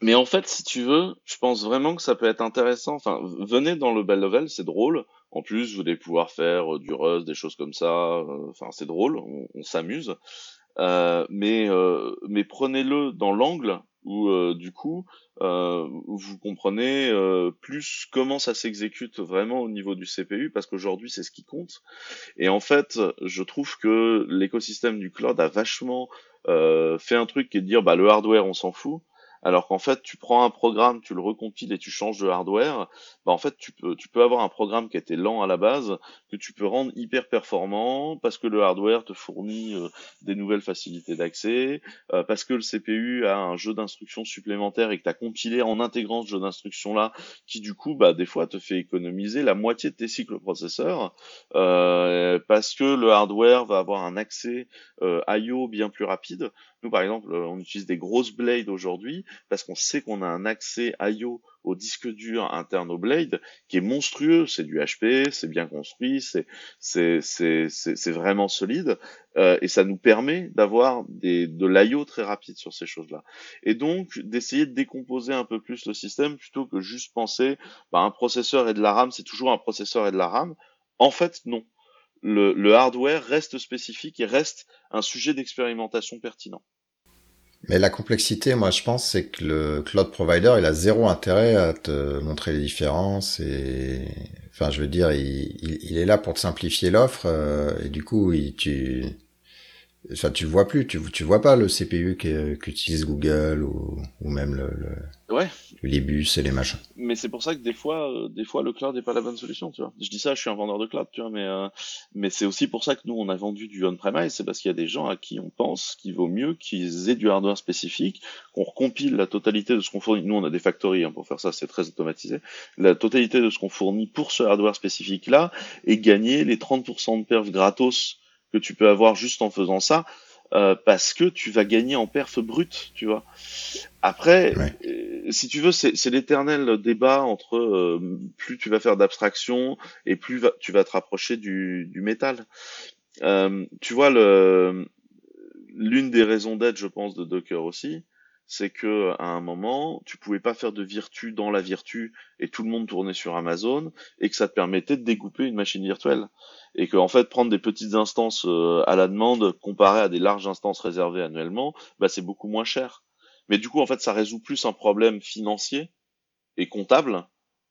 mais en fait, si tu veux, je pense vraiment que ça peut être intéressant. Enfin, venez dans le bel level, c'est drôle. En plus, vous allez pouvoir faire euh, du Rust, des choses comme ça. Euh, enfin, c'est drôle, on, s'amuse. Euh, mais euh, mais prenez-le dans l'angle où euh, du coup euh, vous comprenez plus comment ça s'exécute vraiment au niveau du CPU parce qu'aujourd'hui c'est ce qui compte et en fait je trouve que l'écosystème du cloud a vachement fait un truc qui est de dire bah le hardware on s'en fout alors qu'en fait tu prends un programme, tu le recompiles et tu changes de hardware, bah en fait tu peux avoir un programme qui était lent à la base que tu peux rendre hyper performant parce que le hardware te fournit euh, des nouvelles facilités d'accès, euh, parce que le CPU a un jeu d'instructions supplémentaire et que tu as compilé en intégrant ce jeu d'instructions là qui du coup bah des fois te fait économiser la moitié de tes cycles processeurs euh, parce que le hardware va avoir un accès euh, IO bien plus rapide. Nous par exemple, on utilise des grosses blades aujourd'hui parce qu'on sait qu'on a un accès IO au disque dur interne au Blade qui est monstrueux. C'est du HP, c'est bien construit, c'est vraiment solide euh, et ça nous permet d'avoir des de l'IO très rapide sur ces choses-là. Et donc d'essayer de décomposer un peu plus le système plutôt que juste penser bah, un processeur et de la RAM, c'est toujours un processeur et de la RAM. En fait, non. Le, le hardware reste spécifique et reste un sujet d'expérimentation pertinent. Mais la complexité, moi, je pense, c'est que le cloud provider, il a zéro intérêt à te montrer les différences et, enfin, je veux dire, il, il, est là pour te simplifier l'offre euh, et du coup, il, tu, Enfin, tu vois plus, tu, tu vois pas le CPU qu'utilise Google ou, ou même le, le, ouais. les bus et les machins. Mais c'est pour ça que des fois, euh, des fois, le cloud n'est pas la bonne solution, tu vois. Je dis ça, je suis un vendeur de cloud, tu vois, mais euh, mais c'est aussi pour ça que nous on a vendu du on-premise, c'est parce qu'il y a des gens à qui on pense qu'il vaut mieux qu'ils aient du hardware spécifique, qu'on recompile la totalité de ce qu'on fournit. Nous, on a des factories hein, pour faire ça, c'est très automatisé. La totalité de ce qu'on fournit pour ce hardware spécifique là et gagner les 30% de perf gratos que tu peux avoir juste en faisant ça, euh, parce que tu vas gagner en perf brut, tu vois. Après, euh, si tu veux, c'est l'éternel débat entre euh, plus tu vas faire d'abstraction et plus tu vas te rapprocher du, du métal. tu vois, l'une des raisons d'être, je pense, de Docker aussi, c'est que à un moment, tu pouvais pas faire de virtu dans la virtu et tout le monde tournait sur Amazon et que ça te permettait de découper une machine virtuelle et que en fait prendre des petites instances euh, à la demande comparé à des larges instances réservées annuellement, bah c'est beaucoup moins cher. Mais du coup en fait ça résout plus un problème financier et comptable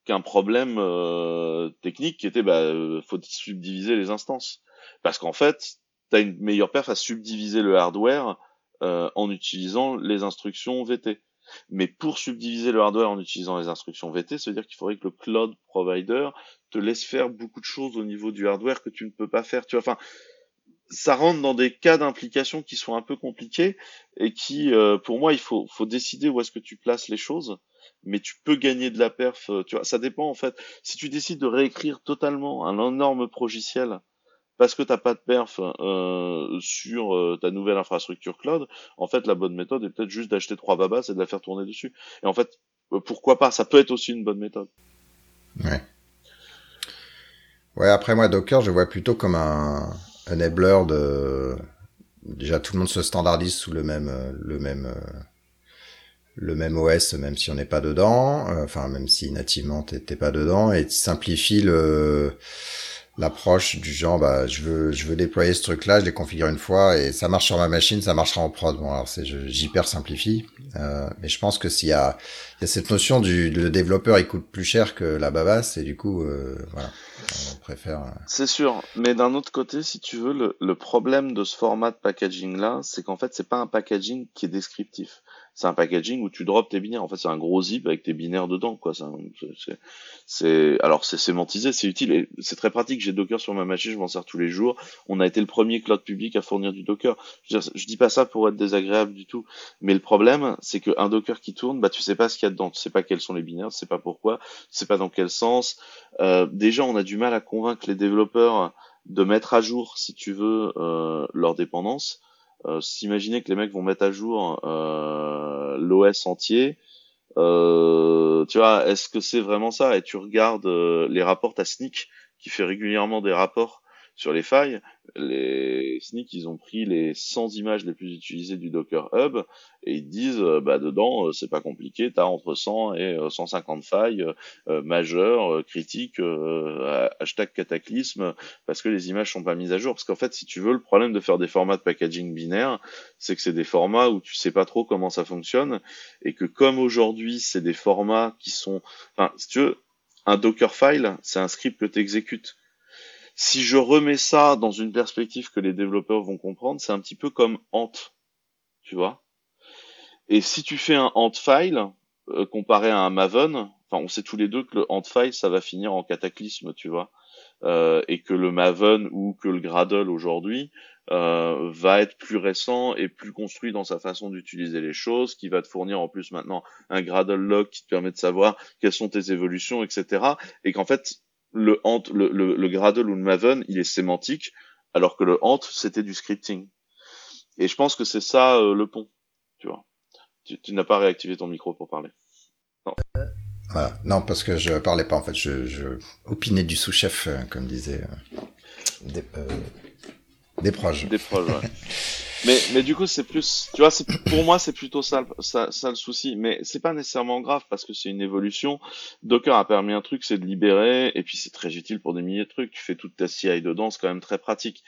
qu'un problème euh, technique qui était bah euh, faut subdiviser les instances parce qu'en fait tu as une meilleure perf à subdiviser le hardware euh, en utilisant les instructions VT. Mais pour subdiviser le hardware en utilisant les instructions VT, ça veut dire qu'il faudrait que le cloud provider te laisse faire beaucoup de choses au niveau du hardware que tu ne peux pas faire. Tu vois, enfin, ça rentre dans des cas d'implication qui sont un peu compliqués et qui, euh, pour moi, il faut, faut décider où est-ce que tu places les choses. Mais tu peux gagner de la perf. Euh, tu vois, ça dépend en fait. Si tu décides de réécrire totalement un énorme progiciel parce que t'as pas de perf euh, sur euh, ta nouvelle infrastructure cloud, en fait la bonne méthode est peut-être juste d'acheter trois babas et de la faire tourner dessus. Et en fait, euh, pourquoi pas Ça peut être aussi une bonne méthode. Ouais. Ouais. Après moi, Docker, je vois plutôt comme un enabler de déjà tout le monde se standardise sous le même le même le même OS, même si on n'est pas dedans, enfin même si nativement t'es pas dedans, et simplifie le l'approche du genre bah je veux je veux déployer ce truc là je l'ai configuré une fois et ça marche sur ma machine ça marchera en prod. Bon alors c'est j'hyper simplifie euh, mais je pense que s'il y a il y a cette notion du développeur il coûte plus cher que la babasse et du coup euh, voilà on préfère euh, c'est sûr mais d'un autre côté si tu veux le, le problème de ce format de packaging là c'est qu'en fait c'est pas un packaging qui est descriptif c'est un packaging où tu drops tes binaires. En fait, c'est un gros zip avec tes binaires dedans, quoi. C'est, alors c'est sémantisé, c'est utile et c'est très pratique. J'ai Docker sur ma machine, je m'en sers tous les jours. On a été le premier cloud public à fournir du Docker. Je, dis pas ça pour être désagréable du tout, mais le problème, c'est qu'un Docker qui tourne, bah tu sais pas ce qu'il y a dedans, tu sais pas quels sont les binaires, tu sais pas pourquoi, tu sais pas dans quel sens. Euh, déjà, on a du mal à convaincre les développeurs de mettre à jour, si tu veux, euh, leur dépendance euh, s'imaginer que les mecs vont mettre à jour euh, l'OS entier, euh, tu vois, est-ce que c'est vraiment ça? Et tu regardes les rapports à Sneak qui fait régulièrement des rapports sur les failles, les SNIC, ils ont pris les 100 images les plus utilisées du Docker Hub et ils disent, euh, bah dedans, euh, c'est pas compliqué, tu as entre 100 et 150 failles majeures, critiques, hashtag cataclysme, parce que les images sont pas mises à jour. Parce qu'en fait, si tu veux, le problème de faire des formats de packaging binaire, c'est que c'est des formats où tu sais pas trop comment ça fonctionne et que comme aujourd'hui, c'est des formats qui sont, enfin, si tu veux, un Dockerfile, c'est un script que tu exécutes. Si je remets ça dans une perspective que les développeurs vont comprendre, c'est un petit peu comme Ant, tu vois. Et si tu fais un Ant file euh, comparé à un Maven, enfin on sait tous les deux que le Ant file ça va finir en cataclysme, tu vois. Euh, et que le Maven ou que le Gradle aujourd'hui euh, va être plus récent et plus construit dans sa façon d'utiliser les choses, qui va te fournir en plus maintenant un Gradle log qui te permet de savoir quelles sont tes évolutions, etc. Et qu'en fait le Ant, le, le, Gradle ou le Maven, il est sémantique, alors que le Ant c'était du scripting. Et je pense que c'est ça euh, le pont, tu vois. Tu, tu n'as pas réactivé ton micro pour parler. Non. Voilà. Non, parce que je parlais pas en fait, je, je opinais du sous-chef, euh, comme disait euh, des, euh, des proches. Des proches, ouais. mais, mais du coup, c'est plus, tu vois, pour moi, c'est plutôt ça, ça, ça le souci. Mais c'est pas nécessairement grave parce que c'est une évolution. Docker a permis un truc, c'est de libérer, et puis c'est très utile pour des milliers de trucs. Tu fais toute ta CI dedans, c'est quand même très pratique.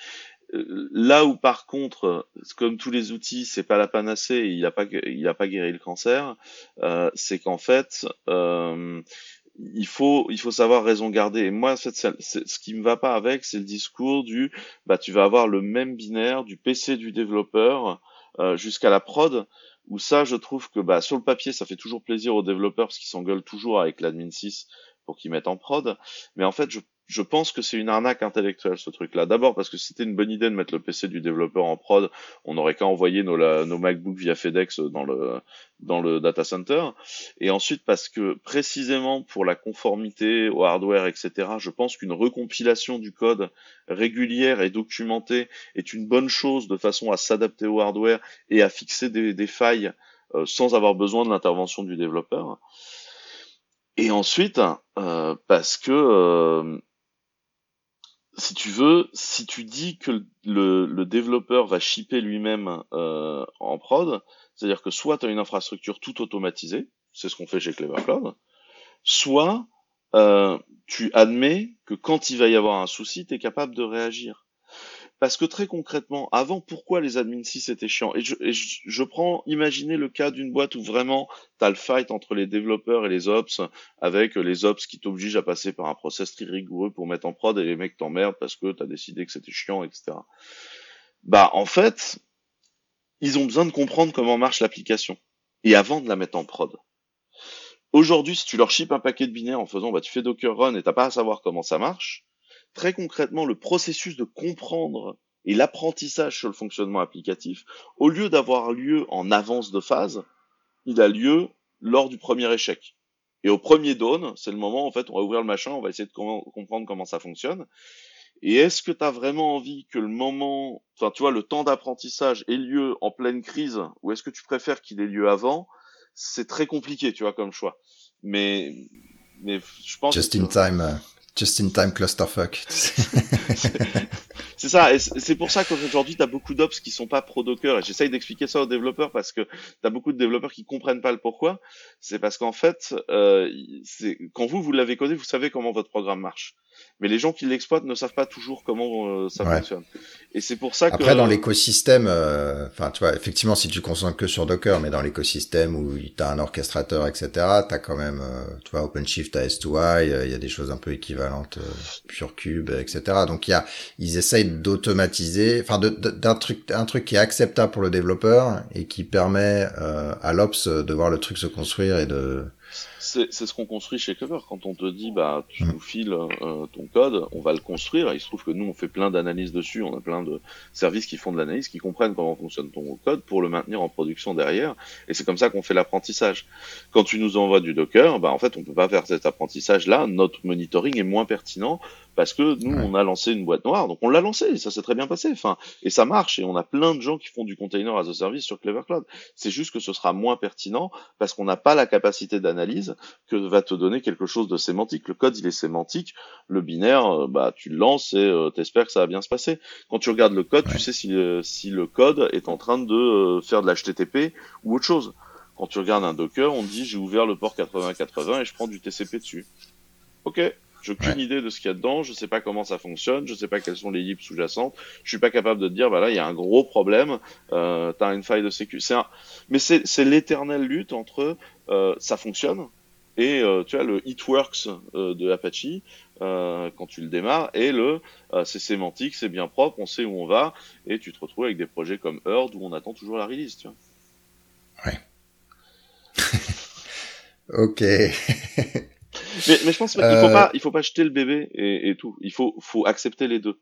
Là où par contre, comme tous les outils, c'est pas la panacée, il n'a pas, il a pas guéri le cancer, euh, c'est qu'en fait, euh, il faut, il faut savoir raison garder. Et moi, ce qui me va pas avec, c'est le discours du, bah, tu vas avoir le même binaire du PC du développeur euh, jusqu'à la prod. Où ça, je trouve que bah, sur le papier, ça fait toujours plaisir aux développeurs parce qu'ils s'engueulent toujours avec l'admin 6 pour qu'ils mettent en prod. Mais en fait, je je pense que c'est une arnaque intellectuelle ce truc-là. D'abord parce que c'était une bonne idée de mettre le PC du développeur en prod, on n'aurait qu'à envoyer nos, nos MacBook via FedEx dans le dans le data center. Et ensuite parce que précisément pour la conformité au hardware, etc. Je pense qu'une recompilation du code régulière et documentée est une bonne chose de façon à s'adapter au hardware et à fixer des, des failles euh, sans avoir besoin de l'intervention du développeur. Et ensuite, euh, parce que euh, si tu veux, si tu dis que le, développeur va shipper lui-même euh, en prod, c'est-à-dire que soit tu as une infrastructure tout automatisée, c'est ce qu'on fait chez Clever Cloud, soit euh, tu admets que quand il va y avoir un souci, tu es capable de réagir. Parce que très concrètement, avant, pourquoi les admin 6 étaient chiants? Et, je, je, prends, imaginez le cas d'une boîte où vraiment tu as le fight entre les développeurs et les ops, avec les ops qui t'obligent à passer par un process très rigoureux pour mettre en prod et les mecs t'emmerdent parce que tu as décidé que c'était chiant, etc. Bah en fait, ils ont besoin de comprendre comment marche l'application. Et avant de la mettre en prod. Aujourd'hui, si tu leur ships un paquet de binaires en faisant, bah, tu fais Docker Run et t'as pas à savoir comment ça marche, très concrètement le processus de comprendre et l'apprentissage sur le fonctionnement applicatif, au lieu d'avoir lieu en avance de phase, il a lieu lors du premier échec. Et au premier dawn, c'est le moment, en fait, on va ouvrir le machin, on va essayer de comprendre comment ça fonctionne. Et est-ce que tu as vraiment envie que le moment, enfin, tu vois, le temps d'apprentissage ait lieu en pleine crise, ou est-ce que tu préfères qu'il ait lieu avant? C'est très compliqué, tu vois, comme choix. Mais, mais je pense. Just in time. Euh, Just in time clusterfuck. c'est ça, et c'est pour ça qu'aujourd'hui tu as beaucoup d'ops qui sont pas pro Docker, et j'essaye d'expliquer ça aux développeurs parce que tu as beaucoup de développeurs qui comprennent pas le pourquoi. C'est parce qu'en fait, euh, quand vous vous l'avez codé, vous savez comment votre programme marche mais les gens qui l'exploitent ne savent pas toujours comment euh, ça fonctionne. Et c'est pour ça que après dans l'écosystème, euh, enfin tu vois, effectivement si tu concentres que sur Docker, mais dans l'écosystème où tu as un orchestrateur, etc., tu as quand même, euh, tu vois, OpenShift à S2I, il y a des choses un peu équivalentes, PureCube, etc. Donc il y a, ils essayent d'automatiser, enfin d'un truc, un truc qui est acceptable pour le développeur et qui permet à l'ops de voir le truc se construire et de c'est ce qu'on construit chez Clever. Quand on te dit, bah, tu nous files euh, ton code, on va le construire. Et il se trouve que nous, on fait plein d'analyses dessus. On a plein de services qui font de l'analyse, qui comprennent comment fonctionne ton code pour le maintenir en production derrière. Et c'est comme ça qu'on fait l'apprentissage. Quand tu nous envoies du Docker, bah, en fait, on peut pas faire cet apprentissage-là. Notre monitoring est moins pertinent parce que nous, on a lancé une boîte noire, donc on l'a lancé, ça s'est très bien passé, enfin, et ça marche, et on a plein de gens qui font du container as a service sur Clever Cloud. C'est juste que ce sera moins pertinent parce qu'on n'a pas la capacité d'analyse que va te donner quelque chose de sémantique. Le code, il est sémantique. Le binaire, euh, bah, tu le lances et euh, t'espères que ça va bien se passer. Quand tu regardes le code, tu sais si, si le code est en train de faire de l'HTTP ou autre chose. Quand tu regardes un Docker, on dit j'ai ouvert le port 8080 et je prends du TCP dessus. Ok, j'ai aucune idée de ce qu'il y a dedans, je sais pas comment ça fonctionne, je sais pas quelles sont les libs sous-jacentes, je suis pas capable de te dire, voilà, il y a un gros problème, euh, t'as une faille de sécu. Un... Mais c'est l'éternelle lutte entre euh, ça fonctionne et euh, tu vois le It Works euh, de Apache euh, quand tu le démarres et le c'est sémantique, c'est bien propre, on sait où on va et tu te retrouves avec des projets comme Herd où on attend toujours la release, tu vois. Ouais. ok. Mais, mais je pense qu'il faut euh, pas, il faut pas jeter le bébé et, et tout. Il faut, faut accepter les deux.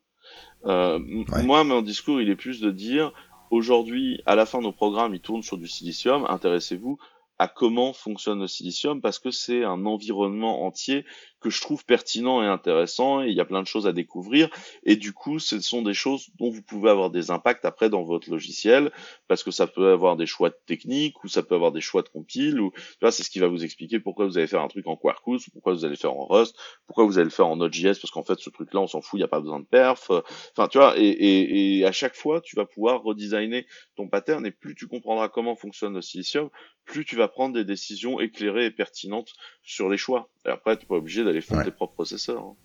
Euh, Moi, mon discours, il est plus de dire, aujourd'hui, à la fin, nos programmes, ils tournent sur du silicium. Intéressez-vous à comment fonctionne le silicium parce que c'est un environnement entier que je trouve pertinent et intéressant et il y a plein de choses à découvrir. Et du coup ce sont des choses dont vous pouvez avoir des impacts après dans votre logiciel parce que ça peut avoir des choix de technique ou ça peut avoir des choix de compile ou c'est ce qui va vous expliquer pourquoi vous allez faire un truc en Quarkus ou pourquoi vous allez faire en Rust pourquoi vous allez le faire en Node.js parce qu'en fait ce truc là on s'en fout il n'y a pas besoin de perf. Enfin tu vois et, et, et à chaque fois tu vas pouvoir redesigner ton pattern et plus tu comprendras comment fonctionne le silicium plus tu vas prendre des décisions éclairées et pertinentes sur les choix et après tu pas obligé d'aller fondre tes propres processeurs. Hein.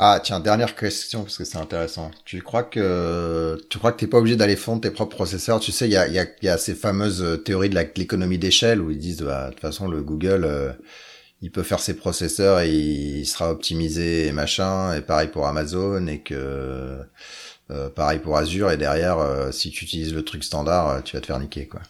Ah tiens, dernière question parce que c'est intéressant. Tu crois que tu crois que t'es pas obligé d'aller fondre tes propres processeurs? Tu sais, il y a, y, a, y a ces fameuses euh, théories de l'économie d'échelle où ils disent bah, de toute façon le Google euh, il peut faire ses processeurs et il sera optimisé et machin et pareil pour Amazon et que euh, pareil pour Azure et derrière si tu utilises le truc standard tu vas te faire niquer quoi.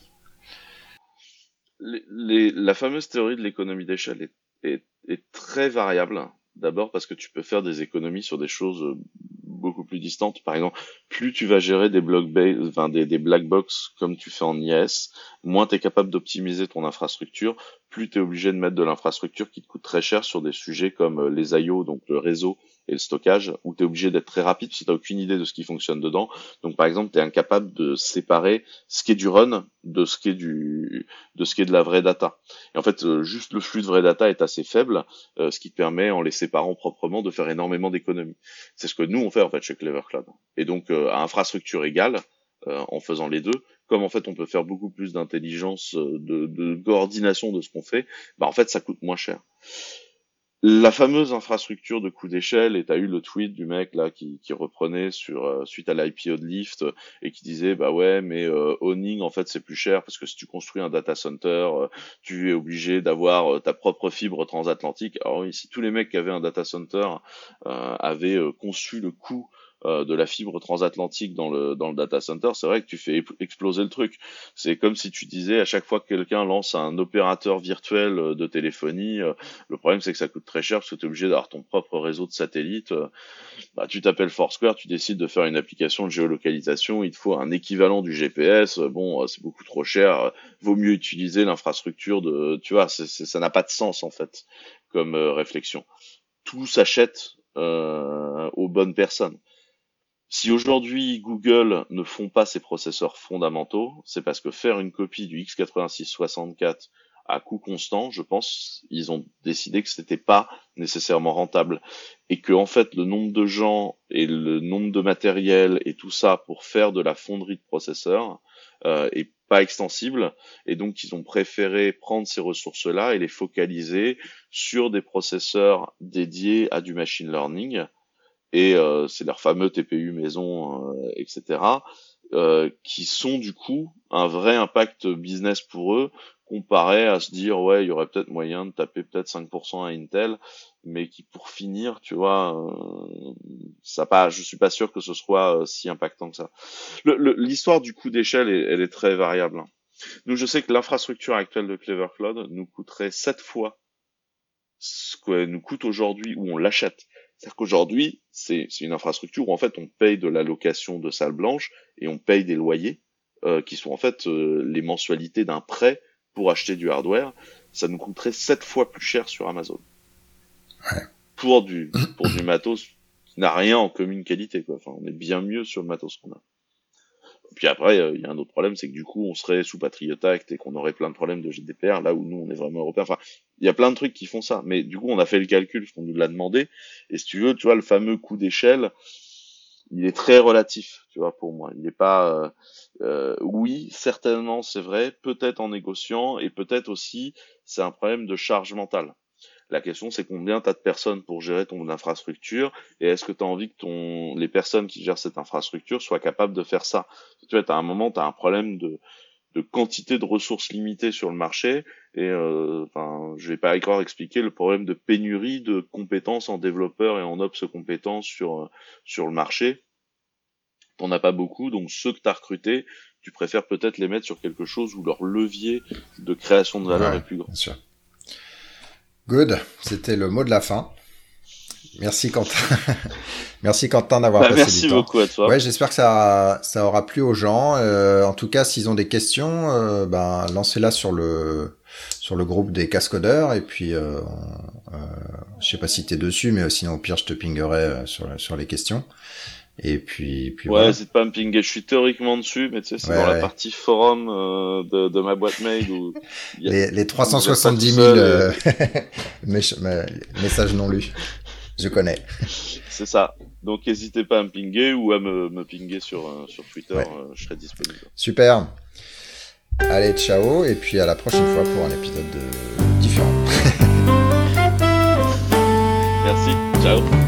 La fameuse théorie de l'économie d'échelle est très variable. D'abord parce que tu peux faire des économies sur des choses euh, beaucoup plus distantes. Par exemple, plus tu vas gérer des black box comme tu fais en IS, moins tu es capable d'optimiser ton infrastructure, plus tu es obligé de mettre de l'infrastructure qui te coûte très cher sur des sujets comme euh, les IO, donc le réseau et le stockage, où tu es obligé d'être très rapide si tu aucune idée de ce qui fonctionne dedans. Donc par exemple, tu es incapable de séparer ce qui est du run de ce qui est du de ce qui est de la vraie data. Et en fait, euh, juste le flux de vraie data est assez faible, euh, ce qui te permet en les séparant proprement de faire énormément d'économies. C'est ce que nous on fait en fait chez Clever Cloud. Et donc euh, à infrastructure égale, en faisant les deux, comme en fait on peut faire beaucoup plus d'intelligence, de, de coordination de ce qu'on fait, bah en fait ça coûte moins cher la fameuse infrastructure de coup d'échelle, et tu as eu le tweet du mec là qui, qui reprenait sur euh, suite à l'IPO de Lyft et qui disait bah ouais mais euh, owning en fait c'est plus cher parce que si tu construis un data center, euh, tu es obligé d'avoir euh, ta propre fibre transatlantique. Alors si tous les mecs qui avaient un data center avaient conçu le coût euh, de la fibre transatlantique dans le dans le data center, c'est vrai que tu fais exploser le truc. C'est comme si tu disais à chaque fois que quelqu'un lance un opérateur virtuel euh, de téléphonie, euh, le problème c'est que ça coûte très cher parce que tu es obligé d'avoir ton propre réseau de satellites. Bah, tu t'appelles Foursquare, tu décides de faire une application de géolocalisation, il te faut un équivalent du GPS. Bon, c'est beaucoup trop cher. Vaut mieux utiliser l'infrastructure de, tu vois, ça n'a pas de sens en fait comme réflexion. Tout s'achète aux bonnes personnes. Si aujourd'hui Google ne font pas ces processeurs fondamentaux, c'est parce que faire une copie du x86-64 à coût constant, je pense, ils ont décidé que c'était pas nécessairement rentable. Et que en fait le nombre de gens et le nombre de matériel et tout ça pour faire de la fonderie de processeurs euh, est pas extensible. Et donc ils ont préféré prendre ces ressources-là et les focaliser sur des processeurs dédiés à du machine learning et euh, c'est leur fameux TPU maison, euh, etc., euh, qui sont du coup un vrai impact business pour eux, comparé à se dire ouais, il y aurait peut-être moyen de taper peut-être 5% à Intel, mais qui pour finir, tu vois, euh, ça pas, je suis pas sûr que ce soit si impactant que ça. L'histoire du coût d'échelle, elle est très variable. Hein. Nous, je sais que l'infrastructure actuelle de Clever Cloud nous coûterait 7 fois ce qu'elle nous coûte aujourd'hui où on l'achète. C'est-à-dire qu'aujourd'hui, c'est une infrastructure où en fait on paye de la location de salles blanches et on paye des loyers euh, qui sont en fait euh, les mensualités d'un prêt pour acheter du hardware. Ça nous coûterait sept fois plus cher sur Amazon. Ouais. Pour du pour du matos qui n'a rien en commune qualité quoi. Enfin, on est bien mieux sur le matos qu'on a. Puis après, il y a un autre problème, c'est que du coup, on serait sous Patriot Act et qu'on aurait plein de problèmes de GDPR, là où nous, on est vraiment européens. Enfin, il y a plein de trucs qui font ça. Mais du coup, on a fait le calcul, ce qu'on nous l'a demandé. Et si tu veux, tu vois, le fameux coup d'échelle, il est très relatif, tu vois, pour moi. Il n'est pas, euh, euh, oui, certainement, c'est vrai, peut-être en négociant, et peut-être aussi, c'est un problème de charge mentale. La question, c'est combien tu as de personnes pour gérer ton infrastructure, et est-ce que tu as envie que ton, les personnes qui gèrent cette infrastructure soient capables de faire ça? Tu vois, à un moment, tu as un problème de, de quantité de ressources limitées sur le marché et euh, enfin je vais pas encore expliquer le problème de pénurie de compétences en développeurs et en ops compétences sur sur le marché. T'en as pas beaucoup donc ceux que tu as recrutés tu préfères peut-être les mettre sur quelque chose où leur levier de création de valeur est plus grand. bien good c'était le mot de la fin Merci Quentin. merci Quentin d'avoir bah, passé merci du temps. beaucoup à toi. Ouais, j'espère que ça, ça aura plu aux gens. Euh, en tout cas, s'ils ont des questions, euh, ben, lancez-la sur le sur le groupe des cascodeurs et puis euh, euh, je sais pas si t'es dessus, mais sinon au pire je te pinguerai euh, sur sur les questions. Et puis, puis ouais, c'est pas me pinguer. Je suis théoriquement dessus, mais tu sais, c'est dans la partie forum euh, de, de, ma boîte mail où y a les, les 370 000 euh, messages non lus. Je connais. C'est ça. Donc n'hésitez pas à me pinguer ou à me, me pinguer sur, euh, sur Twitter, ouais. euh, je serai disponible. Super. Allez, ciao, et puis à la prochaine fois pour un épisode de... différent. Merci, ciao.